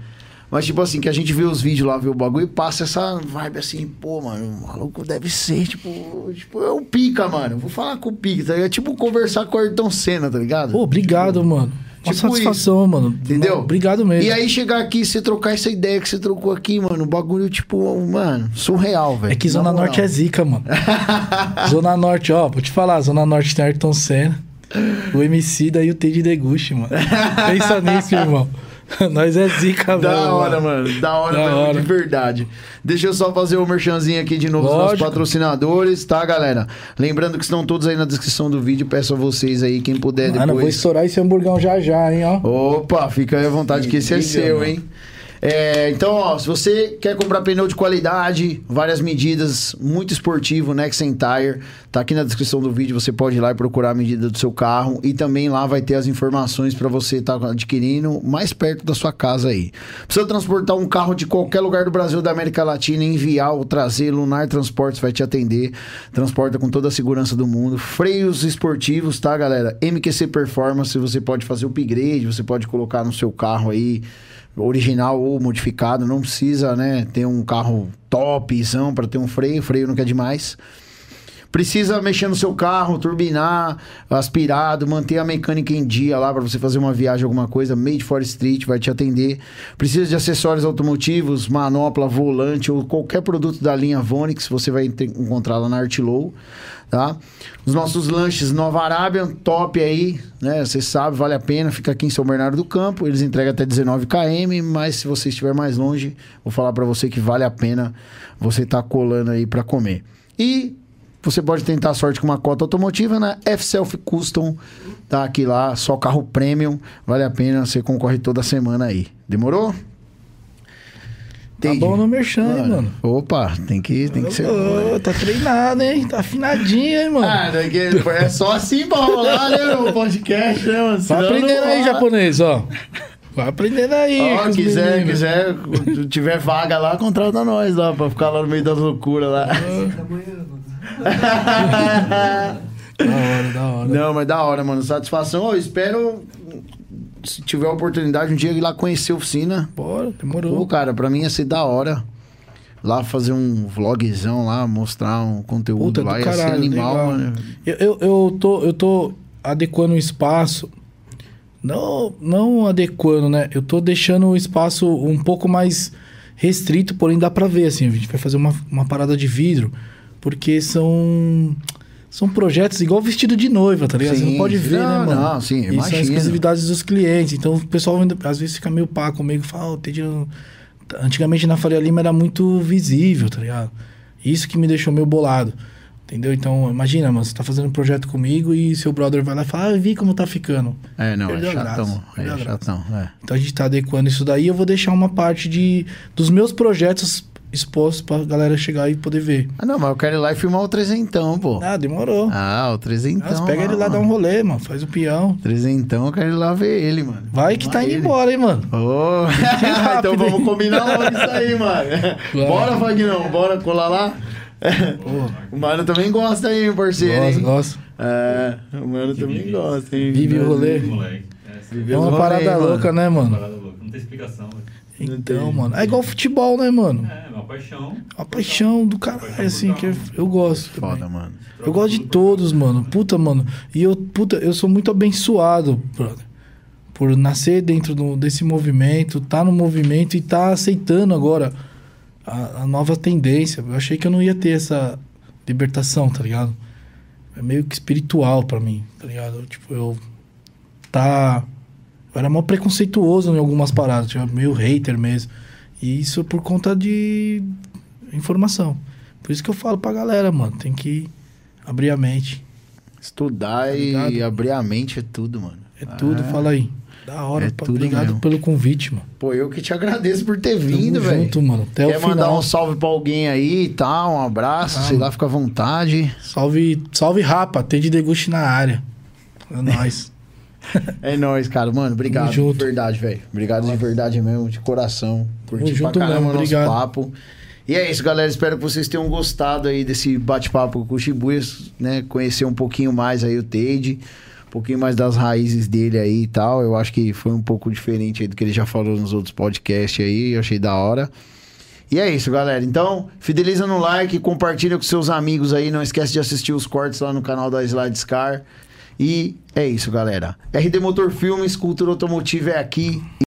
Mas, tipo assim, que a gente vê os vídeos lá, vê o bagulho e passa essa vibe assim, pô, mano, o maluco deve ser, tipo, tipo, é o pica, mano. Vou falar com o pica, tá ligado? É tipo conversar com o Ayrton Senna, tá ligado? Pô, obrigado, mano. Uma tipo satisfação, mano. Entendeu? Obrigado mesmo. E aí chegar aqui e você trocar essa ideia que você trocou aqui, mano, o bagulho, tipo, mano, surreal, velho. É que Na Zona. Norte é zica, mano. Zona Norte, ó, vou te falar, Zona Norte tem Ayrton Senna, o MC daí o Ted Degusti, mano. Pensa nisso, irmão. Nós é zica, Da mesmo, hora, mano. Da hora, Da hora. de verdade. Deixa eu só fazer o merchanzinho aqui de novo dos nossos patrocinadores, tá, galera? Lembrando que estão todos aí na descrição do vídeo. Peço a vocês aí, quem puder Mano, eu vou depois. estourar esse hamburgão já já, hein, ó. Opa, fica aí à vontade que esse é seu, mano. hein? É, então, ó, se você quer comprar pneu de qualidade, várias medidas, muito esportivo, Nexen Tire, tá aqui na descrição do vídeo, você pode ir lá e procurar a medida do seu carro e também lá vai ter as informações para você estar adquirindo mais perto da sua casa aí. Precisa transportar um carro de qualquer lugar do Brasil, da América Latina, enviar ou trazer, Lunar Transportes vai te atender, transporta com toda a segurança do mundo. Freios esportivos, tá, galera? MQC Performance, você pode fazer upgrade, você pode colocar no seu carro aí original ou modificado, não precisa, né, ter um carro topzão para ter um freio, freio não quer demais. Precisa mexer no seu carro, turbinar, aspirado, manter a mecânica em dia lá para você fazer uma viagem, alguma coisa. Made for Street vai te atender. Precisa de acessórios automotivos, manopla, volante ou qualquer produto da linha Vonix, você vai encontrar lá na Artlow, tá? Os nossos lanches Nova Arábia, top aí, né? Você sabe, vale a pena. Fica aqui em São Bernardo do Campo. Eles entregam até 19 km, mas se você estiver mais longe, vou falar para você que vale a pena você estar colando aí para comer. E você pode tentar a sorte com uma cota automotiva na F-Self Custom. Tá aqui lá, só carro premium. Vale a pena, você concorre toda semana aí. Demorou? Tá Entendi. bom no merchan, hein, mano. Opa, tem que, tem que ser. Ô, tá treinado, hein? Tá afinadinho, hein, mano? Ah, é só assim pra rolar, né, o podcast, né, mano? Vai aprendendo aí, japonês, ó. Vai aprendendo aí. Ó, quiser, meninos. quiser, quando tiver vaga lá, contrata nós lá, pra ficar lá no meio das loucuras lá. Da hora, da hora. Não, mas da hora, mano. Satisfação. Eu espero, se tiver oportunidade, um dia ir lá conhecer a oficina. Bora, Pô, demorou. cara, pra mim ia ser da hora. Lá fazer um vlogzão lá, mostrar um conteúdo Puta lá. Ia ser caralho, animal, legal. mano. Eu, eu, eu, tô, eu tô adequando o espaço. Não, não adequando, né? Eu tô deixando o espaço um pouco mais restrito, porém dá pra ver, assim. A gente vai fazer uma, uma parada de vidro, porque são. São projetos igual vestido de noiva, tá ligado? Você não Sim, pode ver, não, né, mano? não, sim, E são imagina. exclusividades dos clientes. Então o pessoal ainda, às vezes fica meio pá comigo fala, oh, eu- antigamente na Faria Lima era muito visível, tá ligado? Isso que me deixou meio bolado. Entendeu? Então, imagina, mano, você tá fazendo um projeto comigo e seu brother vai lá e fala, ah, vi como tá ficando. É, não, Perdeu é a graça, chatão. perdeu É graça. chatão, é. Então a gente tá adequando isso daí. Eu vou deixar uma parte de dos meus projetos expostos pra galera chegar e poder ver. Ah, não, mas eu quero ir lá e filmar o trezentão, pô. Ah, demorou. Ah, o trezentão. Nossa, pega lá, ele lá, dá um rolê, mano. Faz o peão. Trezentão, eu quero ir lá ver ele, mano. Vai que tá indo ele. embora, hein, mano. Ô, então vamos hein? combinar logo isso aí, mano. Vai. Bora, Vagnão, bora colar lá? Pô, O mano também gosta aí, meu parceiro, gosto, hein? gosto. É, o mano também vive. gosta, hein? Vive o rolê. É, Vive É uma rolê, parada mano. louca, né, mano? parada louca. Não tem explicação. velho. Então, mano. É igual futebol, né, mano? É, uma paixão. Uma paixão do caralho, assim, que eu, eu gosto. também. Foda, mano. Eu gosto de todos, mano. Puta, mano. E eu, puta, eu sou muito abençoado, brother. Por nascer dentro do- desse movimento, tá no movimento e tá aceitando agora a, a nova tendência. Eu achei que eu não ia ter essa libertação, tá ligado? É meio que espiritual pra mim, tá ligado? Tipo, eu tá Eu era mó preconceituoso em algumas paradas, tinha meio hater mesmo. E isso por conta de informação. Por isso que eu falo pra galera, mano, tem que abrir a mente. Estudar Tá e abrir a mente é tudo, mano. É tudo, Ah. fala aí. Da hora, É obrigado mesmo. pelo convite, mano. Pô, eu que te agradeço por ter vindo, velho. junto, mano. Até Quer o final. mandar um salve pra alguém aí e tal, um abraço, Ah, sei lá, fica à vontade. Salve, salve Rapa, tem de deguste na área. É nóis. É nóis, cara. Mano, obrigado. Tamo junto. De verdade, velho. Obrigado de verdade mesmo, de coração. Curti pra junto caramba mesmo, o nosso obrigado. papo. E é isso, galera. Espero que vocês tenham gostado aí desse bate-papo com o Shibuya, né? Conhecer um pouquinho mais aí o Tade, um pouquinho mais das raízes dele aí e tal. Eu acho que foi um pouco diferente aí do que ele já falou nos outros podcasts aí. Eu achei da hora. E é isso, galera. Então, fideliza no like, compartilha com seus amigos aí. Não esquece de assistir os cortes lá no canal da Slide Scar. E é isso, galera. RD Motor Filmes, cultura automotiva é aqui.